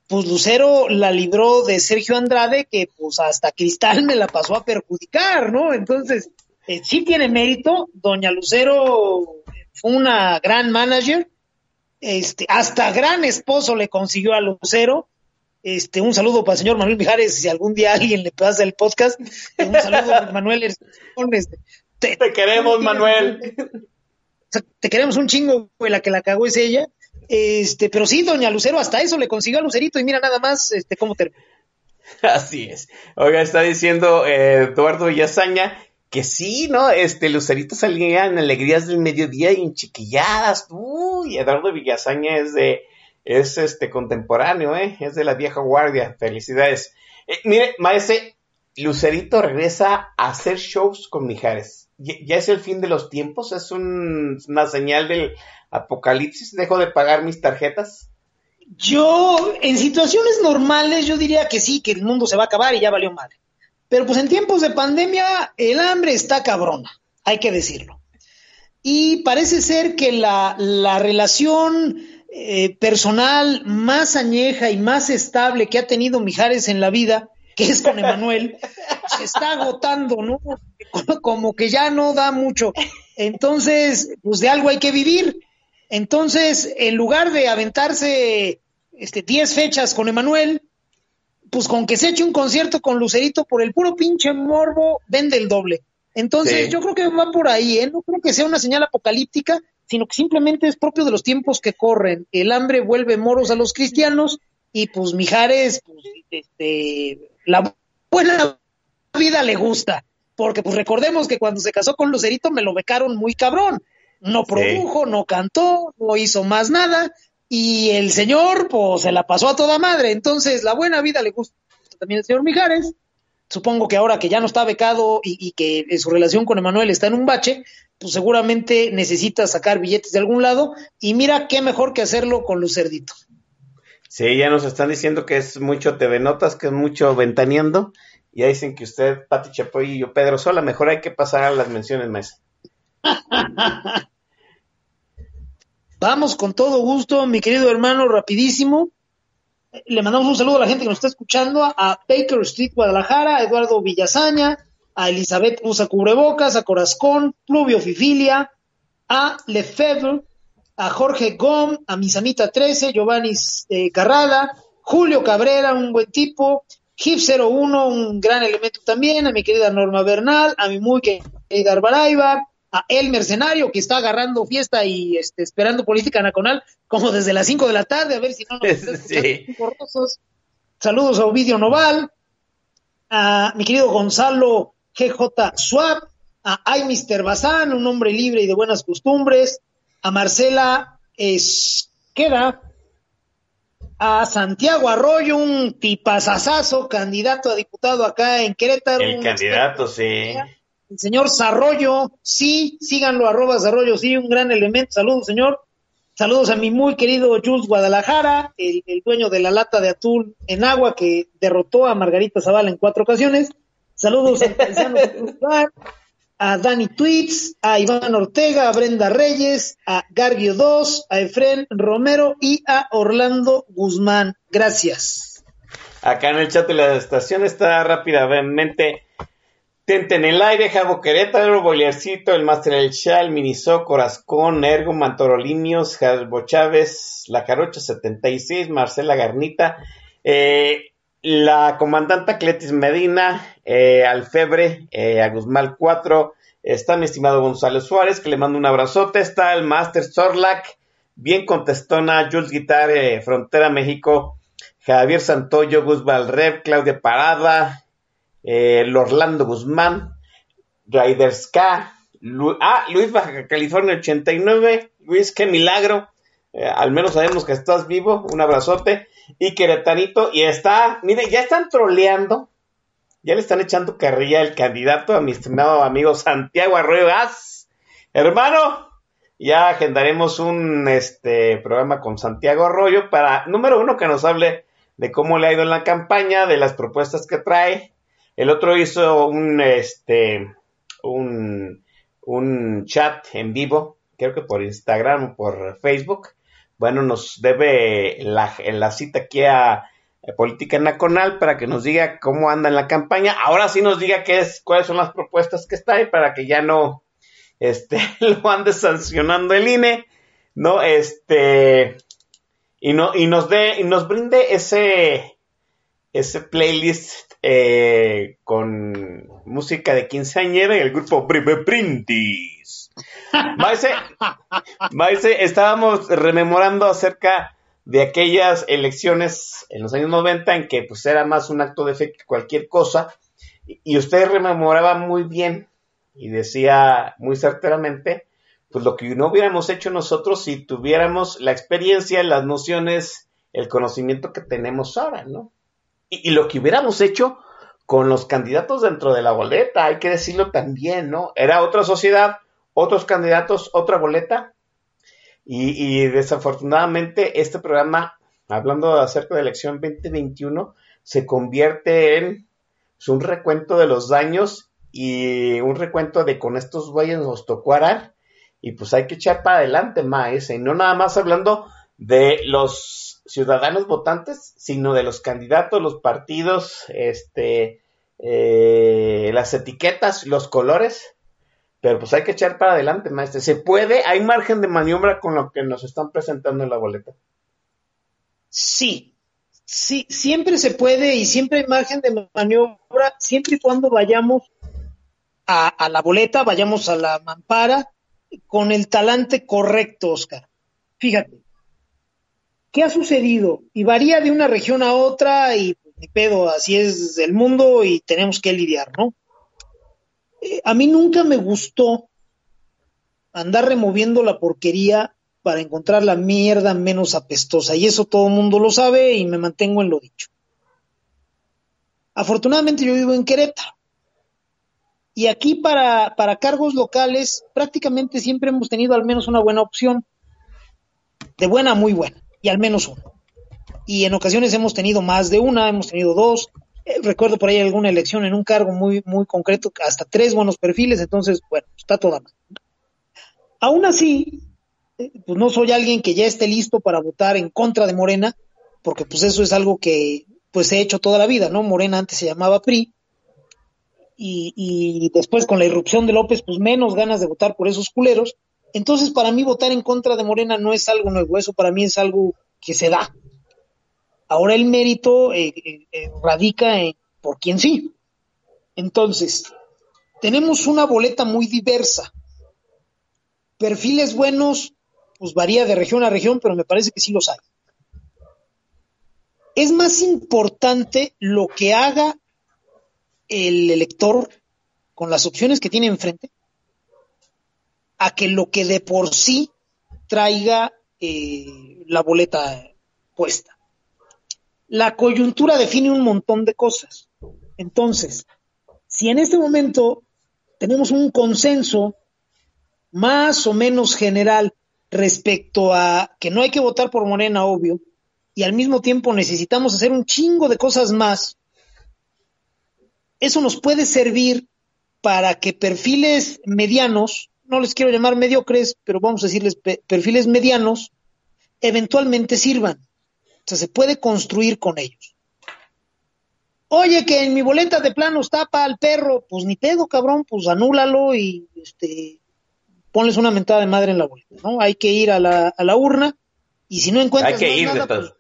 pues Lucero la libró de Sergio Andrade, que pues hasta Cristal me la pasó a perjudicar, ¿no? Entonces, eh, sí tiene mérito, doña Lucero fue una gran manager, este, hasta gran esposo le consiguió a Lucero. Este, un saludo para el señor Manuel Mijares, si algún día alguien le pasa el podcast. Un saludo, Manuel. Este, te, Te queremos, Manuel. te queremos un chingo, güey, la que la cagó es ella. Este, pero sí, doña Lucero, hasta eso le consiguió a Lucerito y mira nada más, este, cómo terminó. Así es. Oiga, está diciendo eh, Eduardo Villazaña que sí, ¿no? Este, Lucerito salía en alegrías del mediodía y en chiquilladas. Uy, Eduardo Villazaña es de, es este contemporáneo, ¿eh? Es de la vieja guardia. Felicidades. Eh, mire, maese, Lucerito regresa a hacer shows con Mijares. Ya, es el fin de los tiempos, es un- una señal del apocalipsis. Dejo de pagar mis tarjetas. Yo, en situaciones normales, yo diría que sí, que el mundo se va a acabar y ya valió madre. Pero pues en tiempos de pandemia, el hambre está cabrona, hay que decirlo. Y parece ser que la, la relación eh, personal más añeja y más estable que ha tenido Mijares en la vida, que es con Emanuel, se está agotando, ¿no? Como que ya no da mucho. Entonces, pues de algo hay que vivir. Entonces, en lugar de aventarse este 10 fechas con Emanuel, pues con que se eche un concierto con Lucerito por el puro pinche morbo, vende el doble. Entonces, Sí. yo creo que va por ahí, ¿eh? No creo que sea una señal apocalíptica, sino que simplemente es propio de los tiempos que corren. El hambre vuelve moros a los cristianos y pues Mijares, pues, este, la buena vida le gusta. Porque pues recordemos que cuando se casó con Lucerito me lo becaron muy cabrón. No Sí. produjo, no cantó, no hizo más nada. Y el señor, pues, se la pasó a toda madre. Entonces, la buena vida le gusta también al señor Mijares. Supongo que ahora que ya no está becado y, y que eh, su relación con Emanuel está en un bache, pues seguramente necesita sacar billetes de algún lado. Y mira qué mejor que hacerlo con Lucerdito. Sí, ya nos están diciendo que es mucho TV Notas, que es mucho ventaneando. Y ya dicen que usted, Pati Chapoy y yo, Pedro Sola, mejor hay que pasar a las menciones, maestro. Vamos con todo gusto, mi querido hermano, rapidísimo. Le mandamos un saludo a la gente que nos está escuchando, a Baker Street, Guadalajara, a Eduardo Villazaña, a Elizabeth Usa Cubrebocas, a Corazcón, Pluvio Fifilia, a Lefebvre, a Jorge Gom, a Misamita 13, Giovanni eh, Carrada, Julio Cabrera, un buen tipo, Hip 01, un gran elemento también, a mi querida Norma Bernal, a mi muy querida Arbaraiba, a El Mercenario, que está agarrando fiesta y este, esperando política nacional, como desde las 5 de la tarde, a ver si no nos Sí. Saludos a Ovidio Noval, a mi querido Gonzalo GJ Swap, a Ay Mr. Bazán, un hombre libre y de buenas costumbres, a Marcela Esquera, a Santiago Arroyo, un tipazazazo, candidato a diputado acá en Querétaro. El candidato, sí. el señor Zarroyo, sí, síganlo, arroba Zarroyo, sí, un gran elemento. Saludos, señor. Saludos a mi muy querido Jules Guadalajara, el, el dueño de la lata de atún en agua que derrotó a Margarita Zavala en cuatro ocasiones. Saludos Bar, a Dani Tweets, a Iván Ortega, a Brenda Reyes, a Gargio 2, a Efren Romero y a Orlando Guzmán. Gracias. Acá en el chat de la estación está rápidamente Tente en el aire, Javo Querétaro, Boliercito, el Máster El Chal, Minisó, Corazcón, Ergo, Mantorolinios, Jalbo Chávez, La Carocha 76, Marcela Garnita, eh, la comandante Cletis Medina, eh, Alfebre, eh, a Guzmán 4, está mi estimado Gonzalo Suárez, que le mando un abrazote, está el Máster Zorlac, bien contestona, Jules Guitar, eh, Frontera México, Javier Santoyo, Gus Valrev, Claudia Parada, eh, Orlando Guzmán, Riders K, ah, Luis Baja California 89, Luis, qué milagro, eh, al menos sabemos que estás vivo, un abrazote, y Queretanito, y está, mire, ya están troleando, ya le están echando carrilla el candidato a mi estimado amigo Santiago Arroyo. Hermano, ya agendaremos un este programa con Santiago Arroyo para, número uno, que nos hable de cómo le ha ido en la campaña, de las propuestas que trae. El otro hizo un este un, un chat en vivo, creo que por Instagram o por Facebook. Bueno, nos debe la, cita aquí a Política Nacional para que nos diga cómo anda en la campaña. Ahora sí nos diga qué es, cuáles son las propuestas que está ahí para que ya no este, lo ande sancionando el INE, ¿no? Este, y, no, y nos dé, y nos brinde ese, ese playlist eh, con música de quinceañera y el grupo Breve Brindis. Maese, Maese, estábamos rememorando acerca de aquellas elecciones en los años 90 en que pues era más un acto de fe que cualquier cosa y- usted rememoraba muy bien y decía muy certeramente pues lo que no hubiéramos hecho nosotros si tuviéramos la experiencia, las nociones, el conocimiento que tenemos ahora, ¿no? Y lo que hubiéramos hecho con los candidatos dentro de la boleta, hay que decirlo también, ¿no? Era otra sociedad, otros candidatos, otra boleta, y, desafortunadamente este programa, hablando acerca de la elección 2021, se convierte en un recuento de los daños y un recuento de con estos güeyes nos tocó arar. Y pues hay que echar para adelante más y no nada más hablando de los ciudadanos votantes, sino de los candidatos, los partidos, este, eh, las etiquetas, los colores, pero pues hay que echar para adelante, maestro. Se puede, hay margen de maniobra con lo que nos están presentando en la boleta. Sí, sí, siempre se puede y siempre hay margen de maniobra, siempre y cuando vayamos a, la boleta, vayamos a la mampara con el talante correcto, Oscar. Fíjate, ¿qué ha sucedido? Y varía de una región a otra y pues, ni pedo, así es el mundo y tenemos que lidiar, ¿no? A mí nunca me gustó andar removiendo la porquería para encontrar la mierda menos apestosa. Y eso todo el mundo lo sabe y me mantengo en lo dicho. Afortunadamente yo vivo en Querétaro. Y aquí para, para cargos locales prácticamente siempre hemos tenido al menos una buena opción. De buena a muy buena. Y al menos una. Y en ocasiones hemos tenido más de una, hemos tenido dos. Recuerdo por ahí alguna elección en un cargo muy, muy concreto, hasta tres buenos perfiles. Entonces, bueno, está toda mal. Aún así, eh, pues no soy alguien que ya esté listo para votar en contra de Morena, porque pues eso es algo que pues he hecho toda la vida, ¿no? Morena antes se llamaba PRI, y, y después con la irrupción de López, pues menos ganas de votar por esos culeros. Entonces, para mí votar en contra de Morena no es algo nuevo, eso para mí es algo que se da. Ahora el mérito eh, eh, eh, radica en por quién sí. Entonces, tenemos una boleta muy diversa. Perfiles buenos, pues varía de región a región, pero me parece que sí los hay. Es más importante lo que haga el elector con las opciones que tiene enfrente a que lo que de por sí traiga la boleta puesta. La coyuntura define un montón de cosas. Entonces, si en este momento tenemos un consenso más o menos general respecto a que no hay que votar por Morena, obvio, y al mismo tiempo necesitamos hacer un chingo de cosas más, eso nos puede servir para que perfiles medianos, no les quiero llamar mediocres, pero vamos a decirles pe- perfiles medianos, eventualmente sirvan. O sea, se puede construir con ellos. Oye, que en mi boleta de planos tapa al perro, pues ni pedo, cabrón, pues anúlalo y este ponles una mentada de madre en la boleta, ¿no? Hay que ir a la, a la urna y si no encuentras Hay que ir nada, de pues,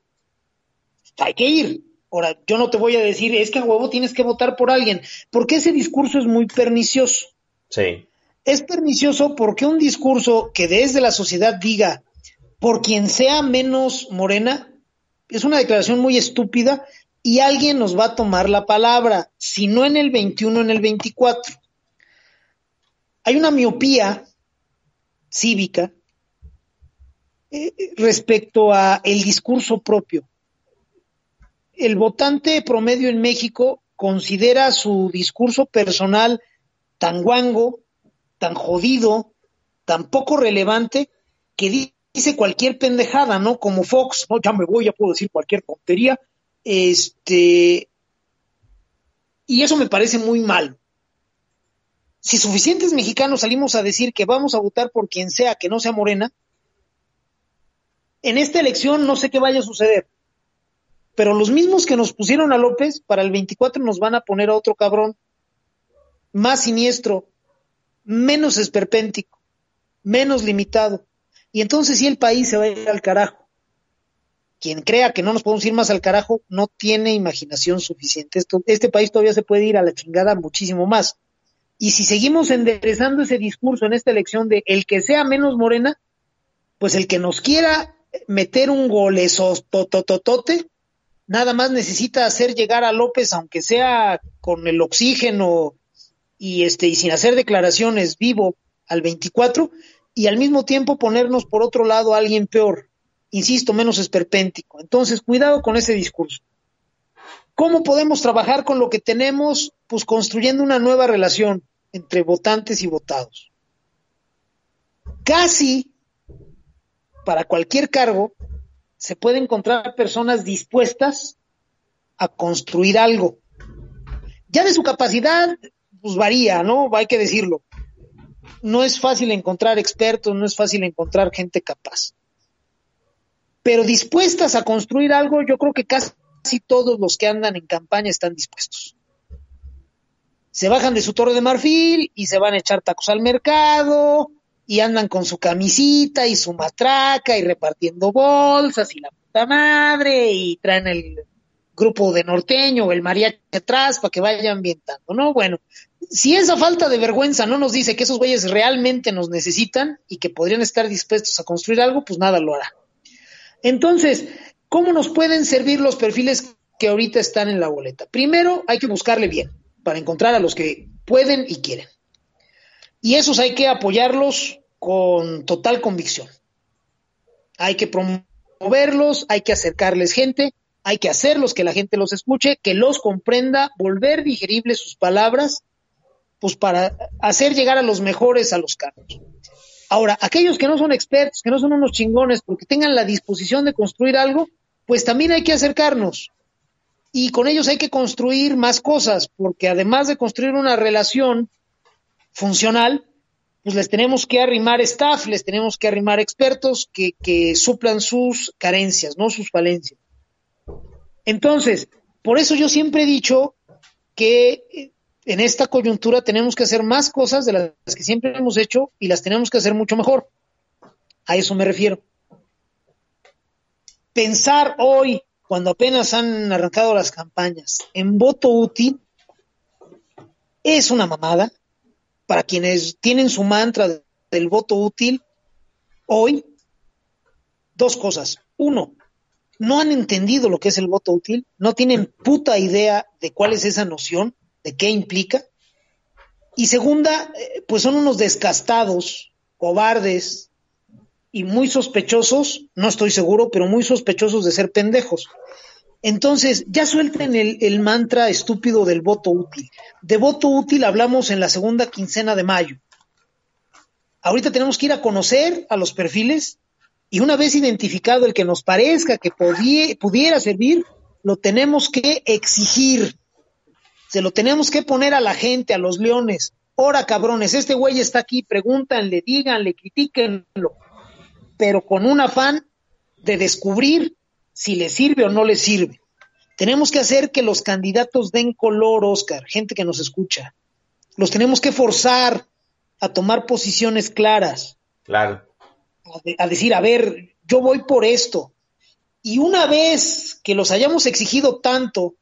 hay que ir. Ahora, yo no te voy a decir, es que a huevo tienes que votar por alguien, porque ese discurso es muy pernicioso. Sí. Es pernicioso porque un discurso que desde la sociedad diga, por quien sea menos morena, es una declaración muy estúpida y alguien nos va a tomar la palabra, si no en el 21, en el 24. Hay una miopía cívica eh, respecto a el discurso propio. El votante promedio en México considera su discurso personal tan guango, tan jodido, tan poco relevante, que dice cualquier pendejada, ¿no? Como Fox, no, ya me voy, ya puedo decir cualquier tontería. Este. Y eso me parece muy mal. Si suficientes mexicanos salimos a decir que vamos a votar por quien sea que no sea morena, en esta elección no sé qué vaya a suceder. Pero los mismos que nos pusieron a López, para el 24 nos van a poner a otro cabrón, más siniestro, menos esperpéntico, menos limitado. Y entonces si el país se va a ir al carajo. Quien crea que no nos podemos ir más al carajo no tiene imaginación suficiente. Esto, este país todavía se puede ir a la chingada muchísimo más. Y si seguimos enderezando ese discurso en esta elección de el que sea menos morena, pues el que nos quiera meter un tototote, nada más necesita hacer llegar a López, aunque sea con el oxígeno y este y sin hacer declaraciones vivo al 24 y al mismo tiempo ponernos por otro lado a alguien peor, insisto, menos esperpéntico. Entonces, cuidado con ese discurso. ¿Cómo podemos trabajar con lo que tenemos? Pues construyendo una nueva relación entre votantes y votados. Casi para cualquier cargo se puede encontrar personas dispuestas a construir algo. Ya de su capacidad, pues varía, ¿no? Hay que decirlo. No es fácil encontrar expertos, no es fácil encontrar gente capaz. Pero dispuestas a construir algo, yo creo que casi todos los que andan en campaña están dispuestos. Se bajan de su torre de marfil y se van a echar tacos al mercado, y andan con su camisita y su matraca y repartiendo bolsas y la puta madre y traen el grupo de norteño el mariachi atrás para que vayan vientando, ¿no? Bueno, si esa falta de vergüenza no nos dice que esos güeyes realmente nos necesitan y que podrían estar dispuestos a construir algo, pues nada lo hará. Entonces, ¿cómo nos pueden servir los perfiles que ahorita están en la boleta? Primero, hay que buscarle bien para encontrar a los que pueden y quieren. Y esos hay que apoyarlos con total convicción. Hay que promoverlos, hay que acercarles gente, hay que hacerlos que la gente los escuche, que los comprenda, volver digeribles sus palabras, pues para hacer llegar a los mejores a los cargos. Ahora, aquellos que no son expertos, que no son unos chingones, porque tengan la disposición de construir algo, pues también hay que acercarnos. Y con ellos hay que construir más cosas, porque además de construir una relación funcional, pues les tenemos que arrimar staff, les tenemos que arrimar expertos que, que suplan sus carencias, no sus falencias. Entonces, por eso yo siempre he dicho que eh, en esta coyuntura tenemos que hacer más cosas de las que siempre hemos hecho y las tenemos que hacer mucho mejor. A eso me refiero. Pensar hoy, cuando apenas han arrancado las campañas, en voto útil, es una mamada para quienes tienen su mantra del voto útil hoy, dos cosas. Uno, no han entendido lo que es el voto útil, no tienen puta idea de cuál es esa noción, de qué implica. Y segunda, eh, pues son unos descastados, cobardes y muy sospechosos, no estoy seguro, pero muy sospechosos de ser pendejos. Entonces, ya suelten el, mantra estúpido del voto útil. De voto útil hablamos en la segunda quincena de mayo. Ahorita tenemos que ir a conocer a los perfiles y una vez identificado el que nos parezca que pudiera servir, lo tenemos que exigir. Se lo tenemos que poner a la gente, a los leones. Ahora, cabrones, este güey está aquí, pregúntanle, díganle, critíquenlo, pero con un afán de descubrir si le sirve o no le sirve. Tenemos que hacer que los candidatos den color, Oscar, gente que nos escucha. Los tenemos que forzar a tomar posiciones claras. Claro. A, decir, a ver, yo voy por esto. Y una vez que los hayamos exigido tanto,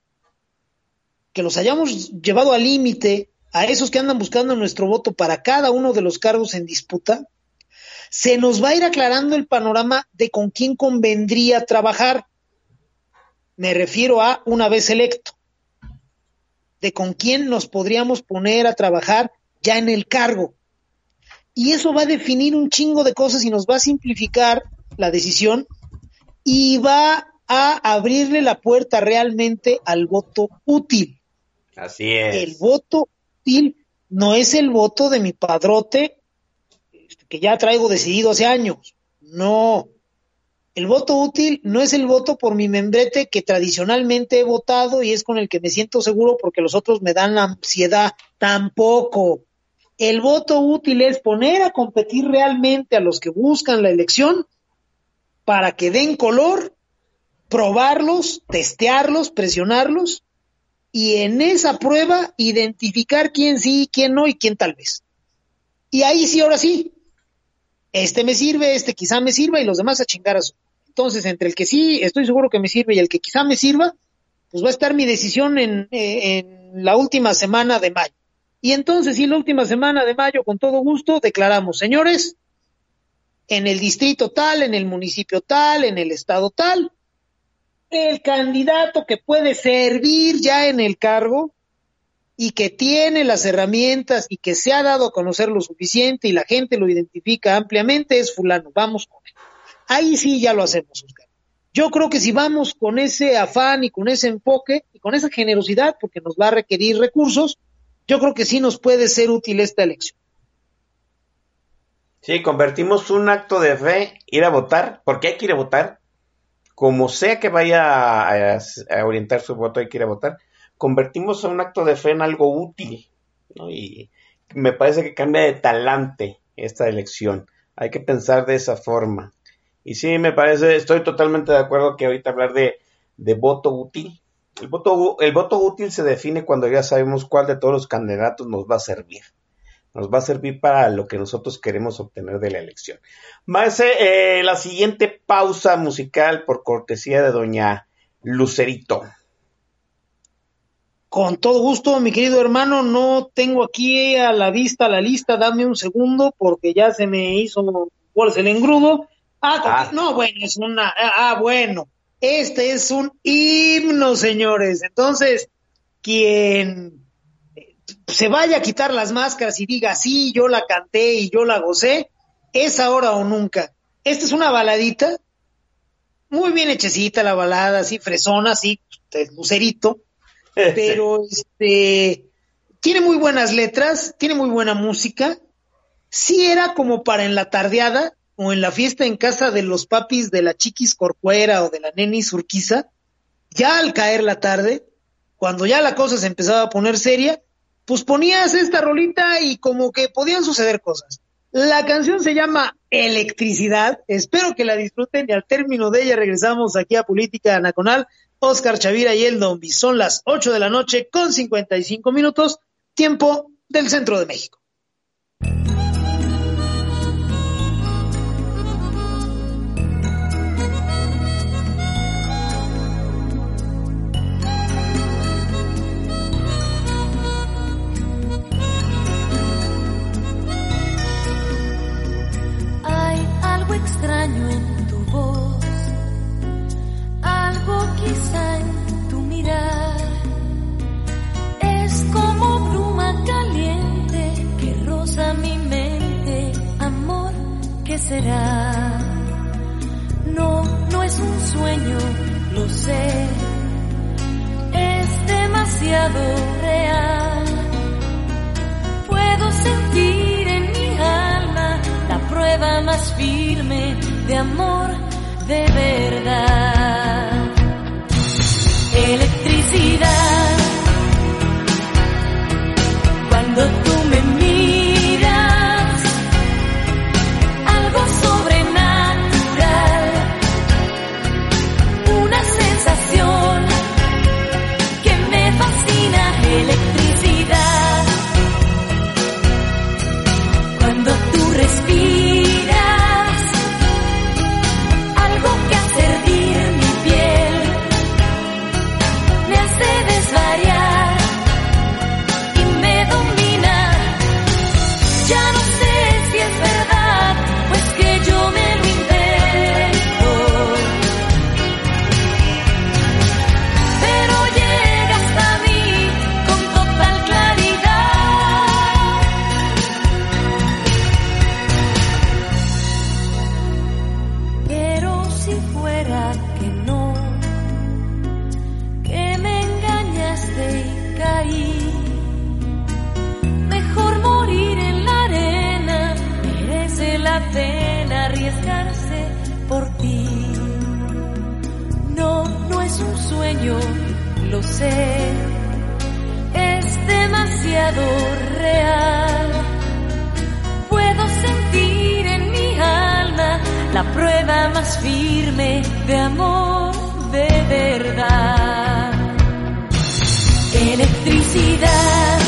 que los hayamos llevado al límite a esos que andan buscando nuestro voto para cada uno de los cargos en disputa, se nos va a ir aclarando el panorama de con quién convendría trabajar. Me refiero a una vez electo, de con quién nos podríamos poner a trabajar ya en el cargo. Y eso va a definir un chingo de cosas y nos va a simplificar la decisión y va a abrirle la puerta realmente al voto útil. Así es. El voto útil no es el voto de mi padrote este, que ya traigo decidido hace años. No. El voto útil no es el voto por mi membrete que tradicionalmente he votado y es con el que me siento seguro porque los otros me dan la ansiedad. Tampoco. El voto útil es poner a competir realmente a los que buscan la elección para que den color, probarlos, testearlos, presionarlos y en esa prueba identificar quién sí, quién no y quién tal vez. Y ahí sí, ahora sí, este me sirve, este quizá me sirva y los demás a chingar a su. Entonces, entre el que sí estoy seguro que me sirve y el que quizá me sirva, pues va a estar mi decisión en, eh, en la última semana de mayo. Y entonces, sí, la última semana de mayo, con todo gusto, declaramos, señores, en el distrito tal, en el municipio tal, en el estado tal, el candidato que puede servir ya en el cargo y que tiene las herramientas y que se ha dado a conocer lo suficiente y la gente lo identifica ampliamente es fulano, vamos con él. Ahí sí ya lo hacemos, Oscar. Yo creo que si vamos con ese afán y con ese enfoque y con esa generosidad, porque nos va a requerir recursos, yo creo que sí nos puede ser útil esta elección. Sí, convertimos un acto de fe, ir a votar, porque hay que ir a votar, como sea que vaya a, orientar su voto, hay que ir a votar, convertimos un acto de fe en algo útil, ¿no? Y me parece que cambia de talante esta elección. Hay que pensar de esa forma. Y sí, me parece, estoy totalmente de acuerdo que ahorita hablar de voto útil. El voto, el voto útil se define cuando ya sabemos cuál de todos los candidatos nos va a servir nos va a servir para lo que nosotros queremos obtener de la elección. Más eh, la siguiente pausa musical por cortesía de doña Lucerito. Con todo gusto, mi querido hermano, no tengo aquí a la vista la lista, dame un segundo porque ya se me hizo es el engrudo. Ah, ah, no, bueno, es una, ah, bueno, este es un himno, señores. Entonces, quien se vaya a quitar las máscaras y diga, sí, yo la canté y yo la gocé, es ahora o nunca. Esta es una baladita, muy bien hechecita la balada, así fresona, así, lucerito, pero este, tiene muy buenas letras, tiene muy buena música, sí era como para en la tardeada o en la fiesta en casa de los papis de la chiquis corcuera o de la nenis urquiza, ya al caer la tarde, cuando ya la cosa se empezaba a poner seria, pues ponías esta rolita y como que podían suceder cosas. La canción se llama Electricidad. Espero que la disfruten y al término de ella regresamos aquí a Política Nacional. Oscar Chavira y el Dombi. Son las 8 de la noche con 55 minutos, tiempo del centro de México. Será? No, no es un sueño, lo sé, es demasiado real. Puedo sentir en mi alma la prueba más firme de amor de verdad. Electricidad. Cuando tú real. Puedo sentir en mi alma la prueba más firme de amor de verdad. Electricidad.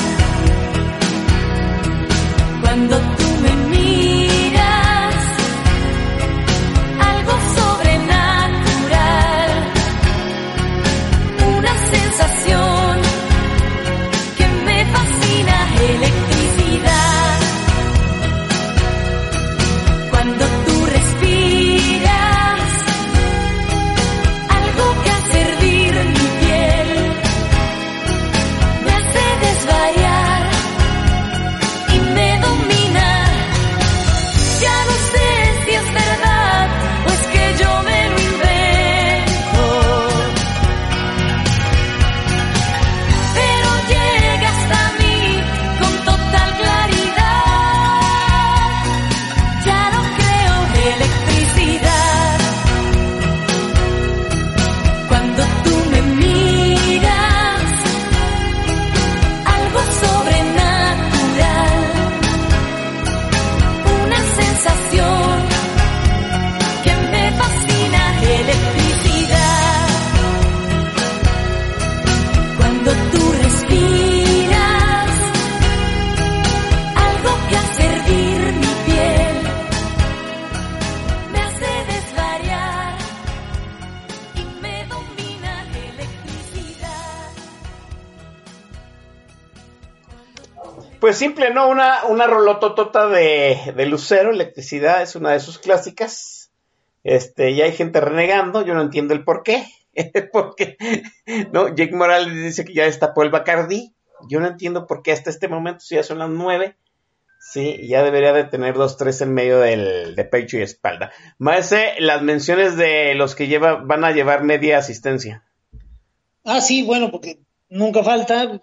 Pues simple, ¿no? Una, una rolototota de, Lucero, electricidad, es una de sus clásicas. Este, ya hay gente renegando, yo no entiendo el por qué. Porque, ¿no? Jake Morales dice que ya destapó el Bacardi. Yo no entiendo por qué hasta este momento, si ya son las nueve, sí, ya debería de tener dos, tres en medio del, de pecho y espalda. Maese, las menciones de los que lleva, van a llevar media asistencia. Ah, sí, bueno, porque nunca falta.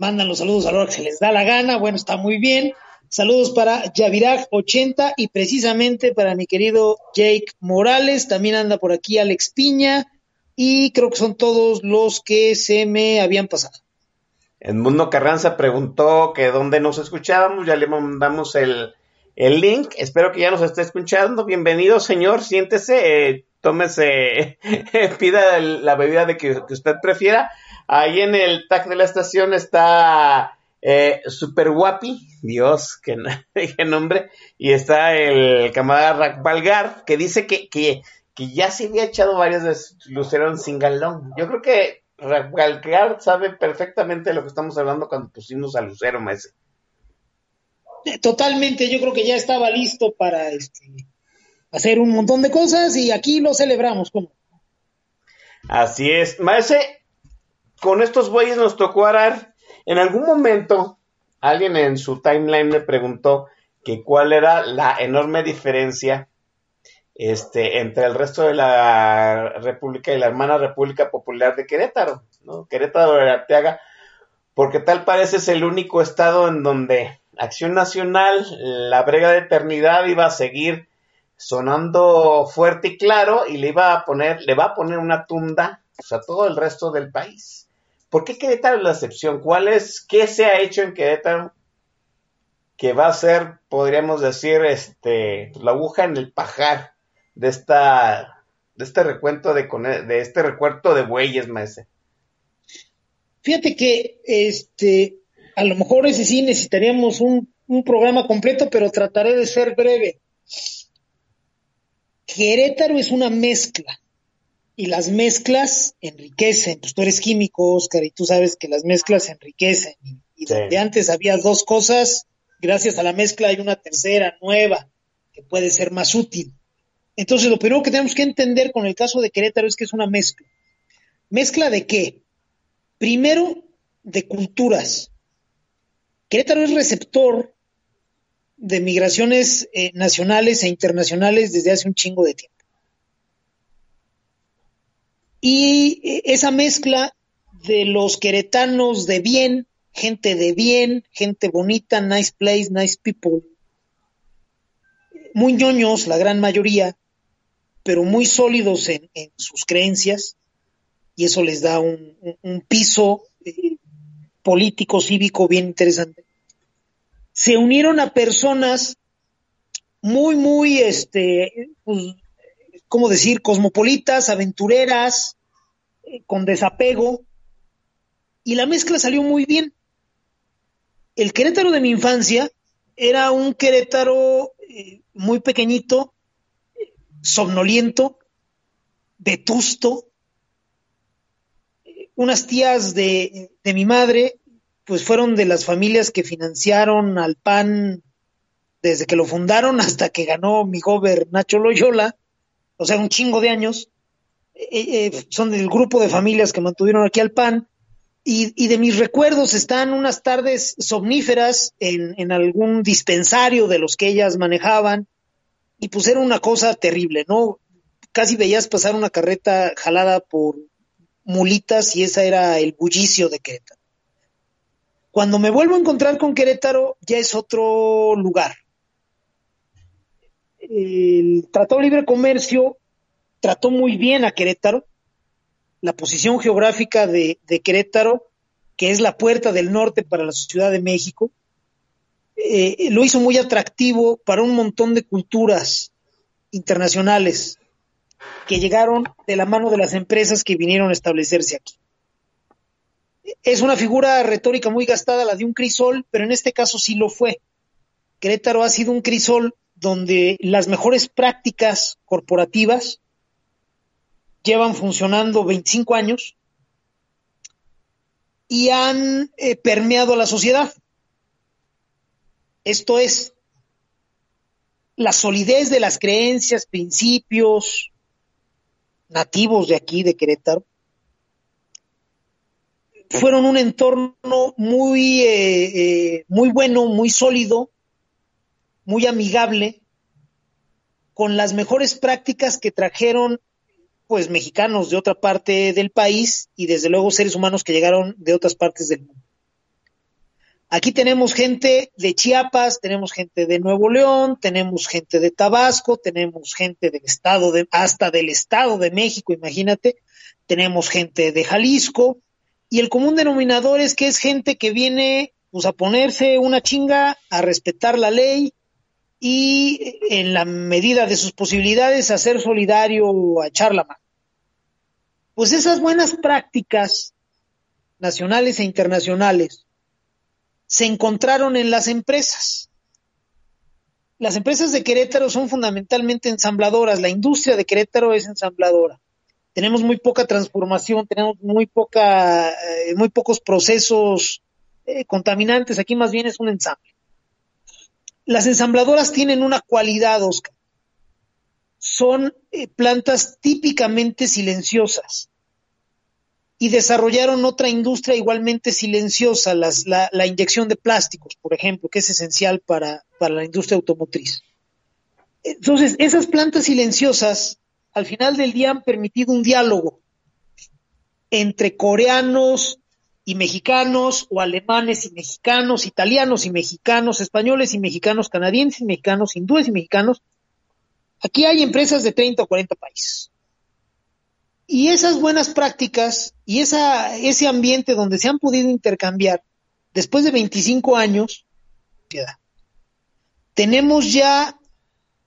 Mandan los saludos a la hora que se les da la gana. Bueno, está muy bien. Saludos para Yaviraj80 y precisamente para mi querido Jake Morales. También anda por aquí Alex Piña. Y creo que son todos los que se me habían pasado. Edmundo Carranza preguntó que dónde nos escuchábamos, ya le mandamos el, el link, espero que ya nos esté escuchando, bienvenido señor, siéntese, eh, tómese, pida la bebida de que usted prefiera, ahí en el tag de la estación está eh, Super Guapi, Dios, qué, nombre, y está el camarada Rack Valgar, que dice que, que, que ya se había echado varias veces Lucero en Singalón, yo creo que Rack Valgar sabe perfectamente de lo que estamos hablando cuando pusimos a Lucero, maese. Eh, Totalmente, yo creo que ya estaba listo para este, hacer un montón de cosas y aquí lo celebramos. ¿cómo? Así es. Maese, con estos güeyes nos tocó arar. En algún momento, alguien en su timeline me preguntó que cuál era la enorme diferencia este, entre el resto de la República y la hermana República Popular de Querétaro, ¿no? Querétaro de Arteaga, porque tal parece es el único estado en donde Acción Nacional, la brega de eternidad iba a seguir sonando fuerte y claro y le iba a poner, le va a poner una tunda a todo el resto del país. ¿Por qué Querétaro es la excepción? ¿Cuál es, qué se ha hecho en Querétaro que va a ser, podríamos decir, este, la aguja en el pajar de esta, de este recuento de, de este de bueyes, maese? Fíjate que este, a lo mejor ese sí necesitaríamos un, un programa completo, pero trataré de ser breve. Querétaro es una mezcla y las mezclas enriquecen. Pues tú eres químico, Oscar, y tú sabes que las mezclas enriquecen. Y, Sí. donde antes había dos cosas, gracias a la mezcla hay una tercera, nueva, que puede ser más útil. Entonces, lo primero que tenemos que entender con el caso de Querétaro es que es una mezcla. ¿Mezcla de qué? Primero, de culturas. Querétaro es receptor de migraciones eh, nacionales e internacionales desde hace un chingo de tiempo. Y eh, esa mezcla de los queretanos de bien, gente de bien, gente bonita, nice place, nice people, muy ñoños, la gran mayoría, pero muy sólidos en, sus creencias, y eso les da un piso eh, político, cívico bien interesante. Se unieron a personas muy, muy, este, pues, ¿cómo decir? Cosmopolitas, aventureras, eh, con desapego, y la mezcla salió muy bien. El Querétaro de mi infancia era un Querétaro eh, muy pequeñito, eh, somnoliento, vetusto. Unas tías de, de mi madre, pues fueron de las familias que financiaron al PAN desde que lo fundaron hasta que ganó mi gober Nacho Loyola, o sea, un chingo de años. Eh, eh, son del grupo de familias que mantuvieron aquí al PAN. Y, y de mis recuerdos están unas tardes somníferas en, en algún dispensario de los que ellas manejaban. Y pues era una cosa terrible, ¿no? Casi veías pasar una carreta jalada por mulitas y esa era el bullicio de Querétaro. Cuando me vuelvo a encontrar con Querétaro, ya es otro lugar. El Tratado de Libre Comercio trató muy bien a Querétaro. La posición geográfica de, Querétaro, que es la puerta del norte para la Ciudad de México, eh, lo hizo muy atractivo para un montón de culturas internacionales que llegaron de la mano de las empresas que vinieron a establecerse aquí. Es una figura retórica muy gastada, la de un crisol, pero en este caso sí lo fue. Querétaro ha sido un crisol donde las mejores prácticas corporativas llevan funcionando 25 años y han eh, permeado a la sociedad. Esto es la solidez de las creencias, principios nativos de aquí, de Querétaro, fueron un entorno muy, eh, eh, muy bueno, muy sólido, muy amigable, con las mejores prácticas que trajeron pues mexicanos de otra parte del país y desde luego seres humanos que llegaron de otras partes del mundo. Aquí tenemos gente de Chiapas, tenemos gente de Nuevo León, tenemos gente de Tabasco, tenemos gente del estado de, hasta del estado de México, imagínate, tenemos gente de Jalisco, y el común denominador es que es gente que viene pues a ponerse una chinga, a respetar la ley y en la medida de sus posibilidades a ser solidario o a echar la mano. Pues esas buenas prácticas nacionales e internacionales se encontraron en las empresas. Las empresas de Querétaro son fundamentalmente ensambladoras, la industria de Querétaro es ensambladora. Tenemos muy poca transformación, tenemos muy poca, eh, muy pocos procesos eh, contaminantes, aquí más bien es un ensamble. Las ensambladoras tienen una cualidad, Oscar. Son eh, plantas típicamente silenciosas y desarrollaron otra industria igualmente silenciosa, la, la, inyección de plásticos, por ejemplo, que es esencial para, para la industria automotriz. Entonces, esas plantas silenciosas al final del día han permitido un diálogo entre coreanos y mexicanos, o alemanes y mexicanos, italianos y mexicanos, españoles y mexicanos, canadienses y mexicanos, hindúes y mexicanos. Aquí hay empresas de 30 o 40 países. Y esas buenas prácticas y esa, ese ambiente donde se han podido intercambiar después de 25 años, tenemos ya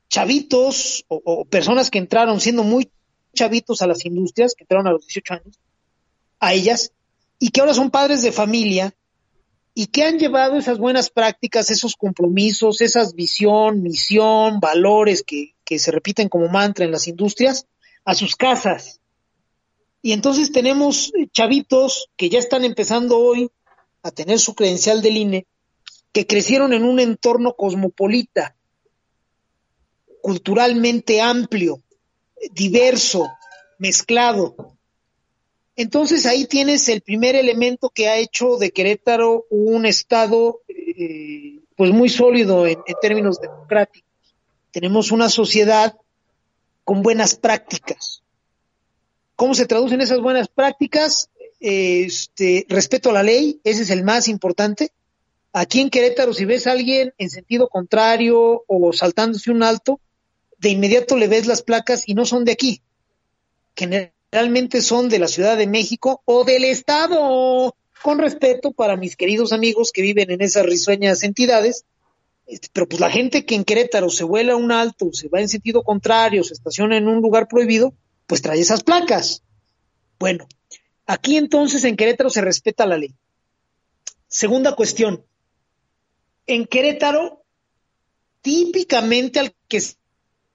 chavitos o, personas que entraron siendo muy chavitos a las industrias, que entraron a los 18 años, a ellas, y que ahora son padres de familia y que han llevado esas buenas prácticas, esos compromisos, esas visión, misión, valores que, que se repiten como mantra en las industrias a sus casas. Y entonces tenemos chavitos que ya están empezando hoy a tener su credencial del INE, que crecieron en un entorno cosmopolita, culturalmente amplio, diverso, mezclado. Entonces ahí tienes el primer elemento que ha hecho de Querétaro un estado eh, pues muy sólido en, en términos democráticos. Tenemos una sociedad con buenas prácticas. ¿Cómo se traducen esas buenas prácticas? Este, respeto a la ley, ese es el más importante. Aquí en Querétaro, si ves a alguien en sentido contrario o saltándose un alto, de inmediato le ves las placas y no son de aquí. Generalmente son de la Ciudad de México o del Estado. Con respeto para mis queridos amigos que viven en esas risueñas entidades, este, pero pues la gente que en Querétaro se vuela un alto, se va en sentido contrario, se estaciona en un lugar prohibido, pues trae esas placas. Bueno, aquí entonces en Querétaro se respeta la ley. Segunda cuestión. En Querétaro, típicamente al que se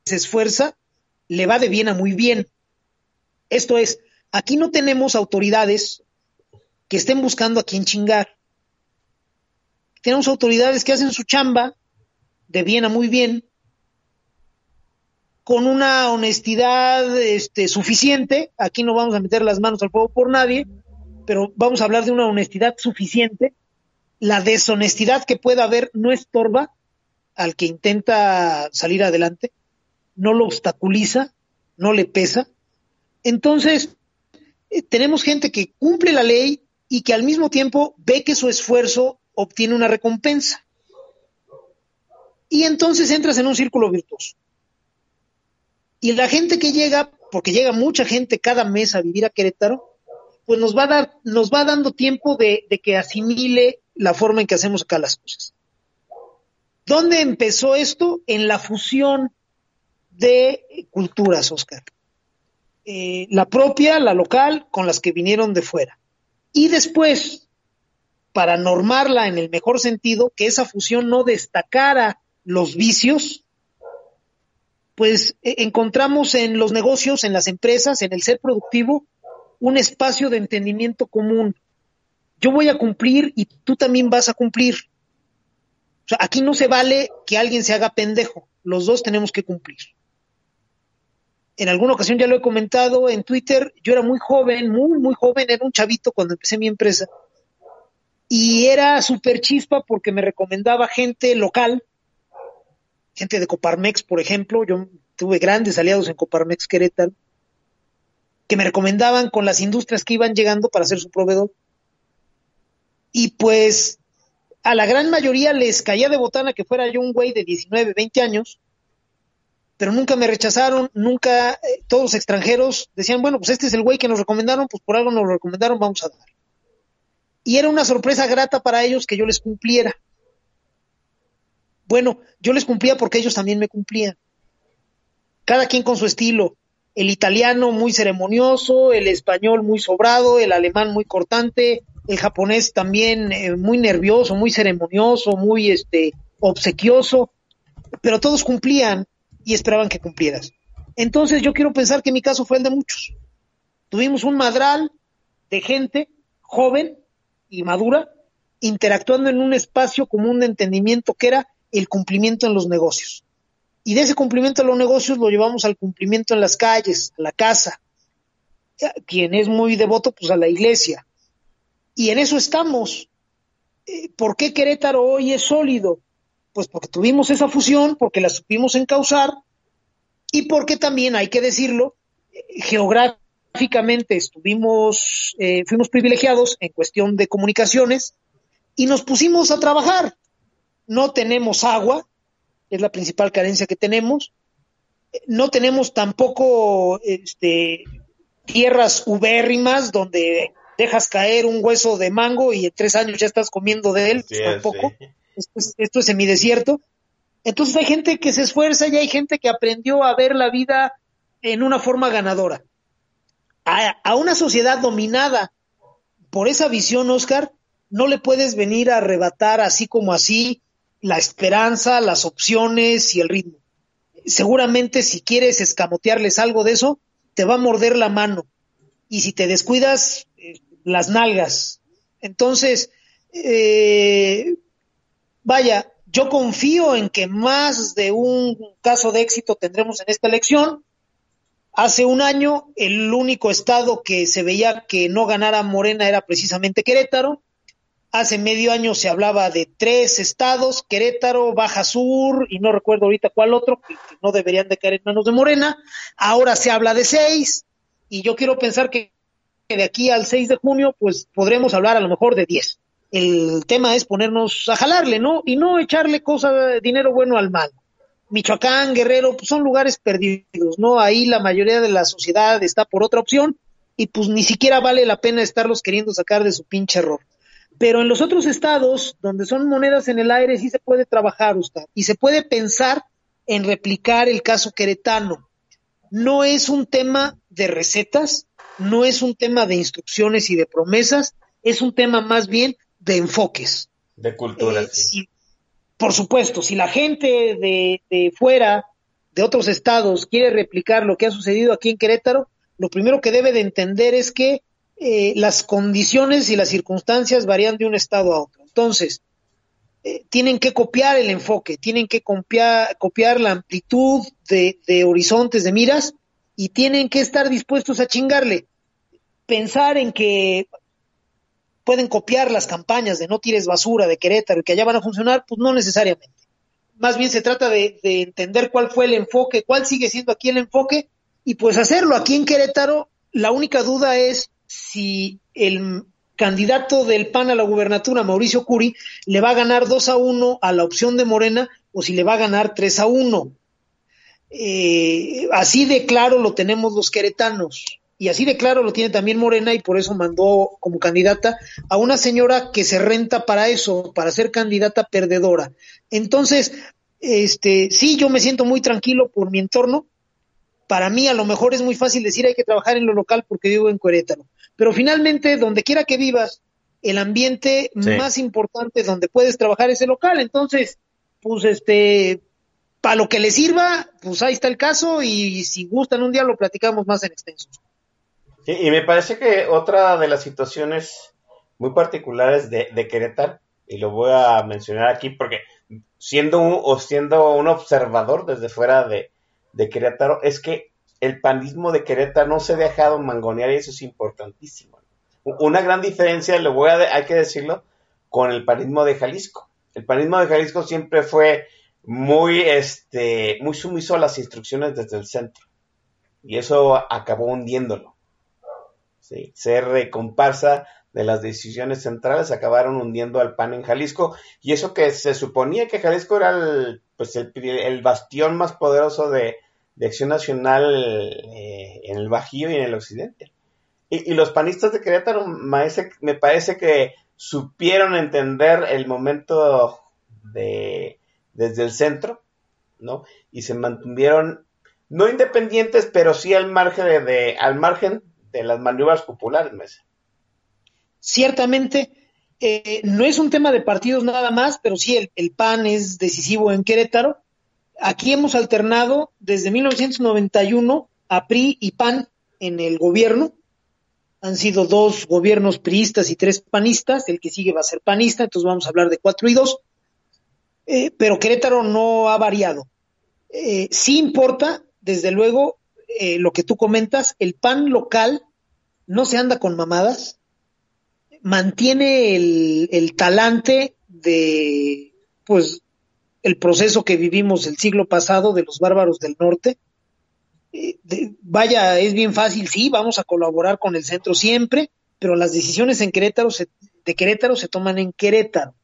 esfuerza, le va de bien a muy bien. Esto es, aquí no tenemos autoridades que estén buscando a quién chingar. Tenemos autoridades que hacen su chamba de bien a muy bien, con una honestidad este, suficiente. Aquí no vamos a meter las manos al fuego por nadie, pero vamos a hablar de una honestidad suficiente. La deshonestidad que pueda haber no estorba al que intenta salir adelante, no lo obstaculiza, no le pesa. Entonces, eh, tenemos gente que cumple la ley y que al mismo tiempo ve que su esfuerzo obtiene una recompensa. Y entonces entras en un círculo virtuoso. Y la gente que llega, porque llega mucha gente cada mes a vivir a Querétaro, pues nos va a dar, nos va dando tiempo de, de que asimile la forma en que hacemos acá las cosas. ¿Dónde empezó esto? En la fusión de culturas, Oscar. Eh, la propia, la local, con las que vinieron de fuera. Y después, para normarla en el mejor sentido, que esa fusión no destacara los vicios, pues eh, encontramos en los negocios, en las empresas, en el ser productivo, un espacio de entendimiento común. Yo voy a cumplir y tú también vas a cumplir. Aquí no se vale que alguien se haga pendejo. Los dos tenemos que cumplir. En alguna ocasión ya lo he comentado en Twitter. Yo era muy joven, muy, muy joven. Era un chavito cuando empecé mi empresa. Y era súper chispa porque me recomendaba gente local gente de Coparmex, por ejemplo, yo tuve grandes aliados en Coparmex Querétaro, que me recomendaban con las industrias que iban llegando para ser su proveedor. Y pues a la gran mayoría les caía de botana que fuera yo un güey de 19, 20 años, pero nunca me rechazaron, nunca, eh, todos extranjeros decían, bueno, pues este es el güey que nos recomendaron, pues por algo nos lo recomendaron, vamos a dar. Y era una sorpresa grata para ellos que yo les cumpliera. Bueno, yo les cumplía porque ellos también me cumplían. Cada quien con su estilo. El italiano muy ceremonioso, el español muy sobrado, el alemán muy cortante, el japonés también eh, muy nervioso, muy ceremonioso, muy este obsequioso, pero todos cumplían y esperaban que cumplieras. Entonces yo quiero pensar que mi caso fue el de muchos. Tuvimos un madral de gente joven y madura interactuando en un espacio común de entendimiento que era el cumplimiento en los negocios. Y de ese cumplimiento en los negocios lo llevamos al cumplimiento en las calles, a la casa. Quien es muy devoto, pues a la iglesia. Y en eso estamos. Eh, ¿Por qué Querétaro hoy es sólido? Pues porque tuvimos esa fusión, porque la supimos encauzar y porque también, hay que decirlo, geográficamente estuvimos, eh, fuimos privilegiados en cuestión de comunicaciones y nos pusimos a trabajar. No tenemos agua, es la principal carencia que tenemos, no tenemos tampoco este, tierras ubérrimas donde dejas caer un hueso de mango y en tres años ya estás comiendo de él, pues tampoco. Esto, es, esto es semidesierto. Entonces hay gente que se esfuerza y hay gente que aprendió a ver la vida en una forma ganadora. A, una sociedad dominada por esa visión, Oscar, no le puedes venir a arrebatar así como así la esperanza, las opciones y el ritmo. Seguramente si quieres escamotearles algo de eso, te va a morder la mano. Y si te descuidas, eh, las nalgas. Entonces, eh, vaya, yo confío en que más de un caso de éxito tendremos en esta elección. Hace un año, el único estado que se veía que no ganara Morena era precisamente Querétaro. Hace medio año se hablaba de tres estados, Querétaro, Baja Sur y no recuerdo ahorita cuál otro, que, no deberían de caer en manos de Morena. Ahora se habla de seis y yo quiero pensar que de aquí al 6 de junio pues podremos hablar a lo mejor de diez. El tema es ponernos a jalarle, ¿no? Y no echarle cosa, dinero bueno al mal. Michoacán, Guerrero, pues son lugares perdidos, ¿no? Ahí la mayoría de la sociedad está por otra opción y pues ni siquiera vale la pena estarlos queriendo sacar de su pinche error. Pero en los otros estados, donde son monedas en el aire, sí se puede trabajar usted y se puede pensar en replicar el caso queretano. No es un tema de recetas, no es un tema de instrucciones y de promesas, es un tema más bien de enfoques. De cultura. Eh, si- por supuesto, si la gente de, de fuera, de otros estados, quiere replicar lo que ha sucedido aquí en Querétaro, lo primero que debe de entender es que eh, las condiciones y las circunstancias varían de un estado a otro. Entonces, eh, tienen que copiar el enfoque, tienen que copiar, copiar la amplitud de, de horizontes, de miras, y tienen que estar dispuestos a chingarle. Pensar en que pueden copiar las campañas de no tires basura de Querétaro y que allá van a funcionar, pues no necesariamente. Más bien se trata de, de entender cuál fue el enfoque, cuál sigue siendo aquí el enfoque y pues hacerlo. Aquí en Querétaro, la única duda es si el candidato del PAN a la gubernatura, Mauricio Curi, le va a ganar 2 a 1 a la opción de Morena o si le va a ganar 3 a 1. Eh, así de claro lo tenemos los queretanos y así de claro lo tiene también Morena y por eso mandó como candidata a una señora que se renta para eso, para ser candidata perdedora. Entonces, este, sí, yo me siento muy tranquilo por mi entorno. Para mí a lo mejor es muy fácil decir hay que trabajar en lo local porque vivo en Querétaro, pero finalmente donde quiera que vivas, el ambiente Sí. más importante donde puedes trabajar es el local. Entonces, pues este, para lo que le sirva, pues ahí está el caso y si gustan un día lo platicamos más en extenso. Y me parece que otra de las situaciones muy particulares de, de Querétaro, y lo voy a mencionar aquí porque siendo un, o siendo un observador desde fuera de, de Querétaro, es que el panismo de Querétaro no se ha dejado mangonear y eso es importantísimo. Una gran diferencia, lo voy a, hay que decirlo, con el panismo de Jalisco. El panismo de Jalisco siempre fue muy, este, muy sumiso a las instrucciones desde el centro. Y eso acabó hundiéndolo. ¿Sí? Ser comparsa de las decisiones centrales acabaron hundiendo al PAN en Jalisco. Y eso que se suponía que Jalisco era el, pues el, el bastión más poderoso de, acción nacional eh, en el Bajío y en el occidente. Y, los panistas de Querétaro me parece que supieron entender el momento de desde el centro, ¿no? Y se mantuvieron no independientes, pero sí al margen de, de al margen de las maniobras populares, Mesa. Ciertamente, eh, no es un tema de partidos nada más, pero sí el, el, PAN es decisivo en Querétaro. Aquí hemos alternado desde 1991 a PRI y PAN en el gobierno. Han sido dos gobiernos priistas y tres panistas. El que sigue va a ser panista, entonces vamos a hablar de cuatro y dos. Eh, pero Querétaro no ha variado. Eh, sí importa, desde luego, eh, lo que tú comentas, el PAN local no se anda con mamadas, mantiene el, el talante de, pues, el proceso que vivimos el siglo pasado de los bárbaros del norte. Eh, vaya, es bien fácil, sí, vamos a colaborar con el centro siempre, pero las decisiones en Querétaro se, de Querétaro se toman en Querétaro.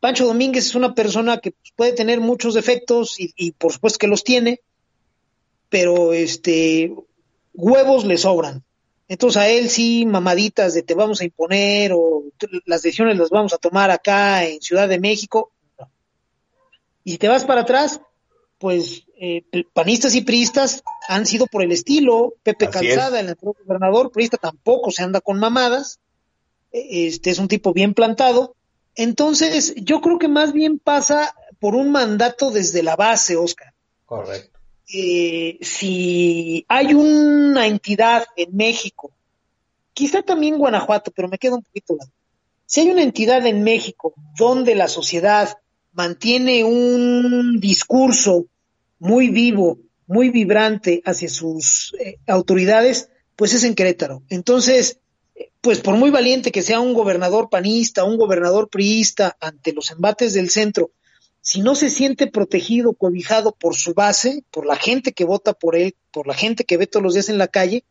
Pancho Domínguez es una persona que puede tener muchos defectos y, por supuesto que los tiene, pero este huevos le sobran. Entonces a él sí mamaditas de te vamos a imponer o las decisiones las vamos a tomar acá en Ciudad de México. No. Y si te vas para atrás, pues eh, panistas y priistas han sido por el estilo. Pepe Así Calzada, es. el anterior gobernador priista, tampoco se anda con mamadas. Este es un tipo bien plantado. Entonces, yo creo que más bien pasa por un mandato desde la base, Oscar. Correcto. Eh, si hay una entidad en México, quizá también Guanajuato, pero me queda un poquito lado. Si hay una entidad en México donde la sociedad mantiene un discurso muy vivo, muy vibrante hacia sus eh, autoridades, pues es en Querétaro. Entonces, pues por muy valiente que sea un gobernador panista, un gobernador priista ante los embates del centro, si no se siente protegido, cobijado por su base, por la gente que vota por él, por la gente que ve todos los días en la calle,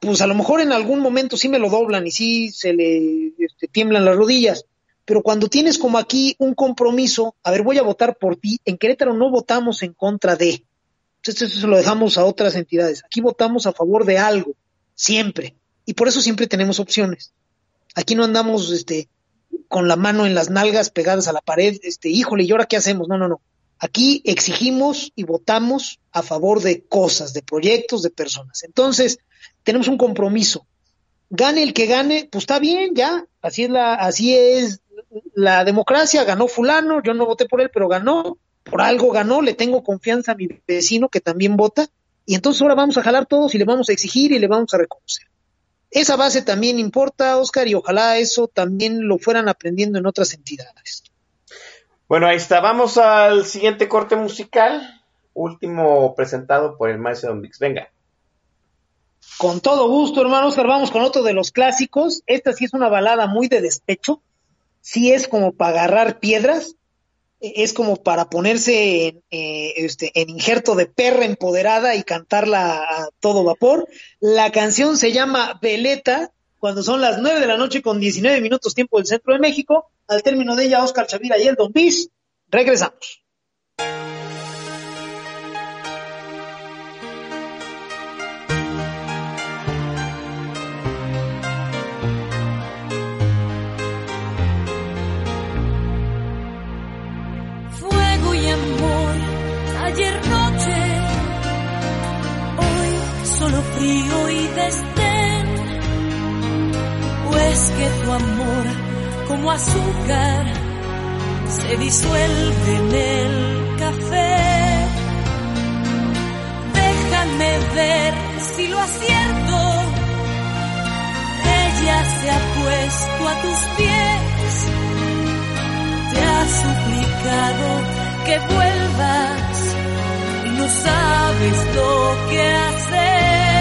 pues a lo mejor en algún momento sí me lo doblan y sí se le este, tiemblan las rodillas. Pero cuando tienes como aquí un compromiso, a ver, voy a votar por ti, en Querétaro no votamos en contra de. Entonces eso lo dejamos a otras entidades. Aquí votamos a favor de algo, siempre. Y por eso siempre tenemos opciones. Aquí no andamos este, con la mano en las nalgas pegadas a la pared, este, híjole, ¿y ahora qué hacemos? No, no, no. Aquí exigimos y votamos a favor de cosas, de proyectos, de personas. Entonces, tenemos un compromiso. Gane el que gane, pues está bien, ya. Así es la, así es la democracia. Ganó fulano, yo no voté por él, pero ganó. Por algo ganó, le tengo confianza a mi vecino que también vota. Y entonces ahora vamos a jalar todos y le vamos a exigir y le vamos a reconocer. Esa base también importa, Oscar, y ojalá eso también lo fueran aprendiendo en otras entidades. Bueno, ahí está. Vamos al siguiente corte musical. Último presentado por el maestro Don Vix. Venga. Con todo gusto, hermano Oscar, vamos con otro de los clásicos. Esta sí es una balada muy de despecho. Sí es como para agarrar piedras. Es como para ponerse en, eh, este, en injerto de perra empoderada y cantarla a todo vapor. La canción se llama Veleta, cuando son las 9 de la noche con 19 minutos tiempo del centro de México. Al término de ella, Oscar Chavira y el Don Bis. Regresamos. Frío y desdén, o es que tu amor como azúcar se disuelve en el café. Déjame ver si lo acierto, ella se ha puesto a tus pies te ha suplicado que vuelvas no sabes lo que hacer.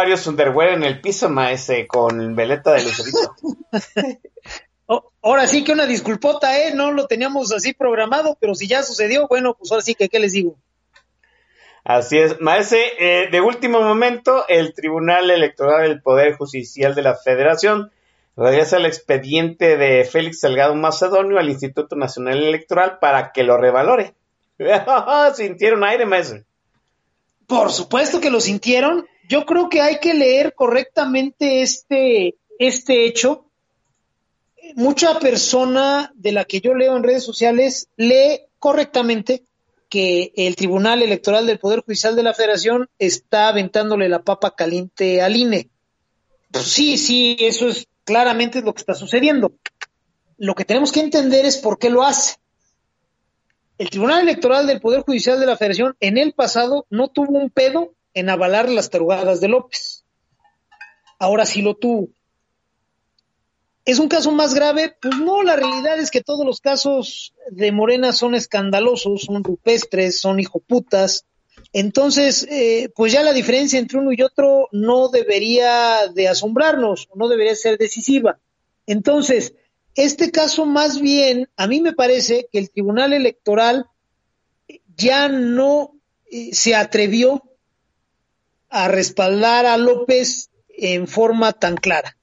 Varios underwear en el piso, maese, con veleta de lucerito. Oh, ahora sí que una disculpota, ¿eh? No lo teníamos así programado, pero si ya sucedió, bueno, pues ahora sí que, ¿qué les digo? Así es, maese, eh, de último momento, el Tribunal Electoral del Poder Judicial de la Federación regresa el expediente de Félix Salgado Macedonio al Instituto Nacional Electoral para que lo revalore. Sintieron aire, maese. Por supuesto que lo sintieron. Yo creo que hay que leer correctamente este, este hecho. Mucha persona de la que yo leo en redes sociales lee correctamente que el Tribunal Electoral del Poder Judicial de la Federación está aventándole la papa caliente al INE. Pues sí, sí, eso es claramente lo que está sucediendo. Lo que tenemos que entender es por qué lo hace. El Tribunal Electoral del Poder Judicial de la Federación en el pasado no tuvo un pedo en avalar las tarugadas de López. Ahora sí lo tuvo. ¿Es un caso más grave? Pues no, la realidad es que todos los casos de Morena son escandalosos, son rupestres, son hijoputas. Entonces, eh, pues ya la diferencia entre uno y otro no debería de asombrarnos, no debería ser decisiva. Entonces, este caso más bien, a mí me parece que el Tribunal Electoral ya no eh, se atrevió a respaldar a López en forma tan clara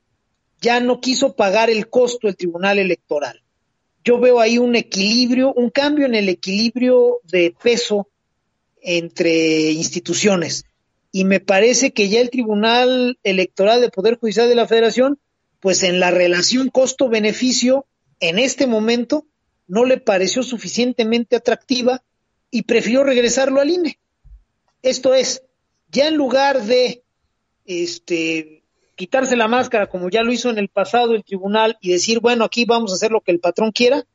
ya no quiso pagar el costo el Tribunal Electoral. Yo veo ahí un equilibrio, un cambio en el equilibrio de peso entre instituciones. Y me parece que ya el Tribunal Electoral del Poder Judicial de la Federación, pues en la relación costo-beneficio, en este momento, no le pareció suficientemente atractiva y prefirió regresarlo al INE. Esto es, ya en lugar de este quitarse la máscara como ya lo hizo en el pasado el tribunal y decir, bueno, aquí vamos a hacer lo que el patrón quiera,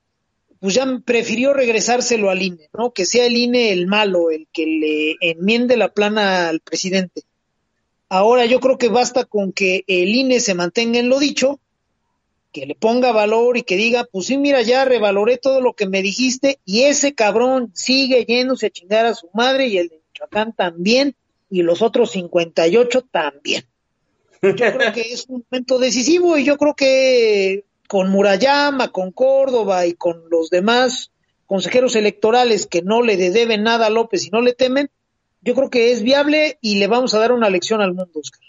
pues ya prefirió regresárselo al INE, ¿no? Que sea el INE el malo, el que le enmiende la plana al presidente. Ahora yo creo que basta con que el INE se mantenga en lo dicho, que le ponga valor y que diga, pues sí, mira, ya revaloré todo lo que me dijiste y ese cabrón sigue yéndose a chingar a su madre y el de Michoacán también y los otros 58 también. Yo creo que es un momento decisivo y yo creo que con Murayama, con Córdoba y con los demás consejeros electorales que no le deben nada a López y no le temen, yo creo que es viable y le vamos a dar una lección al mundo, Oscar.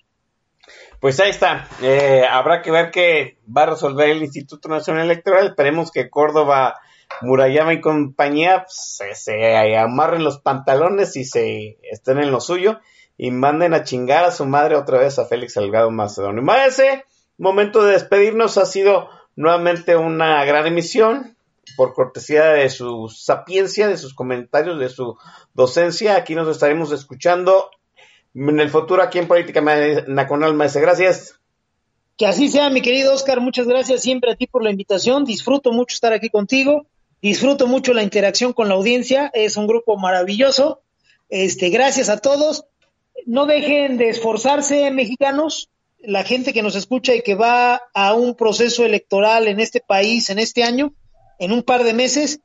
Pues ahí está. Eh, habrá que ver qué va a resolver el Instituto Nacional Electoral. Esperemos que Córdoba, Murayama y compañía pues, se, se, amarren los pantalones y se estén en lo suyo y manden a chingar a su madre otra vez a Félix Salgado Macedonio. Y ese momento de despedirnos ha sido nuevamente una gran emisión por cortesía de su sapiencia, de sus comentarios, de su docencia. Aquí nos estaremos escuchando en el futuro aquí en Política Nacional, Maese. Gracias. Que así sea, mi querido Oscar. Muchas gracias siempre a ti por la invitación. Disfruto mucho estar aquí contigo. Disfruto mucho la interacción con la audiencia. Es un grupo maravilloso. Este, gracias a todos no dejen de esforzarse, mexicanos, la gente que nos escucha y que va a un proceso electoral en este país en este año, en un par de meses,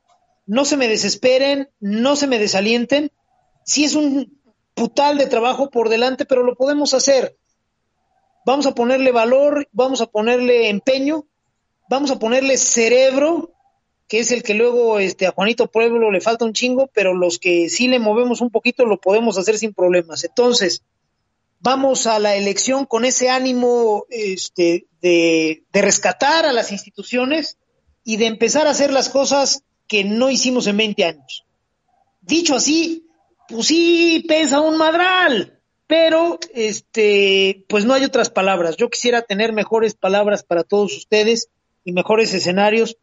no se me desesperen, no se me desalienten. Sí es un putal de trabajo por delante, pero lo podemos hacer. Vamos a ponerle valor, vamos a ponerle empeño, vamos a ponerle cerebro que es el que luego este, a Juanito Pueblo le falta un chingo, pero los que sí le movemos un poquito lo podemos hacer sin problemas. Entonces, vamos a la elección con ese ánimo este, de, de rescatar a las instituciones y de empezar a hacer las cosas que no hicimos en 20 años. Dicho así, pues sí pesa un madral, pero este, pues no hay otras palabras. Yo quisiera tener mejores palabras para todos ustedes y mejores escenarios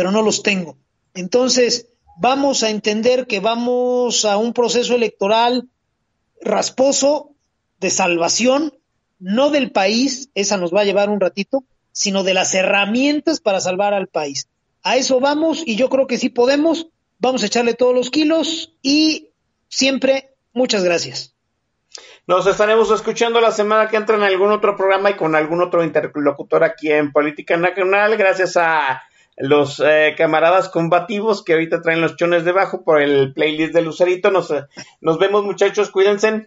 pero no los tengo. Entonces, vamos a entender que vamos a un proceso electoral rasposo de salvación, no del país, esa nos va a llevar un ratito, sino de las herramientas para salvar al país. A eso vamos y yo creo que sí podemos, vamos a echarle todos los kilos y siempre muchas gracias. Nos estaremos escuchando la semana que entra en algún otro programa y con algún otro interlocutor aquí en Política Nacional. Gracias a los eh, camaradas combativos que ahorita traen los chones debajo por el playlist de Lucerito. Nos, nos vemos muchachos, cuídense.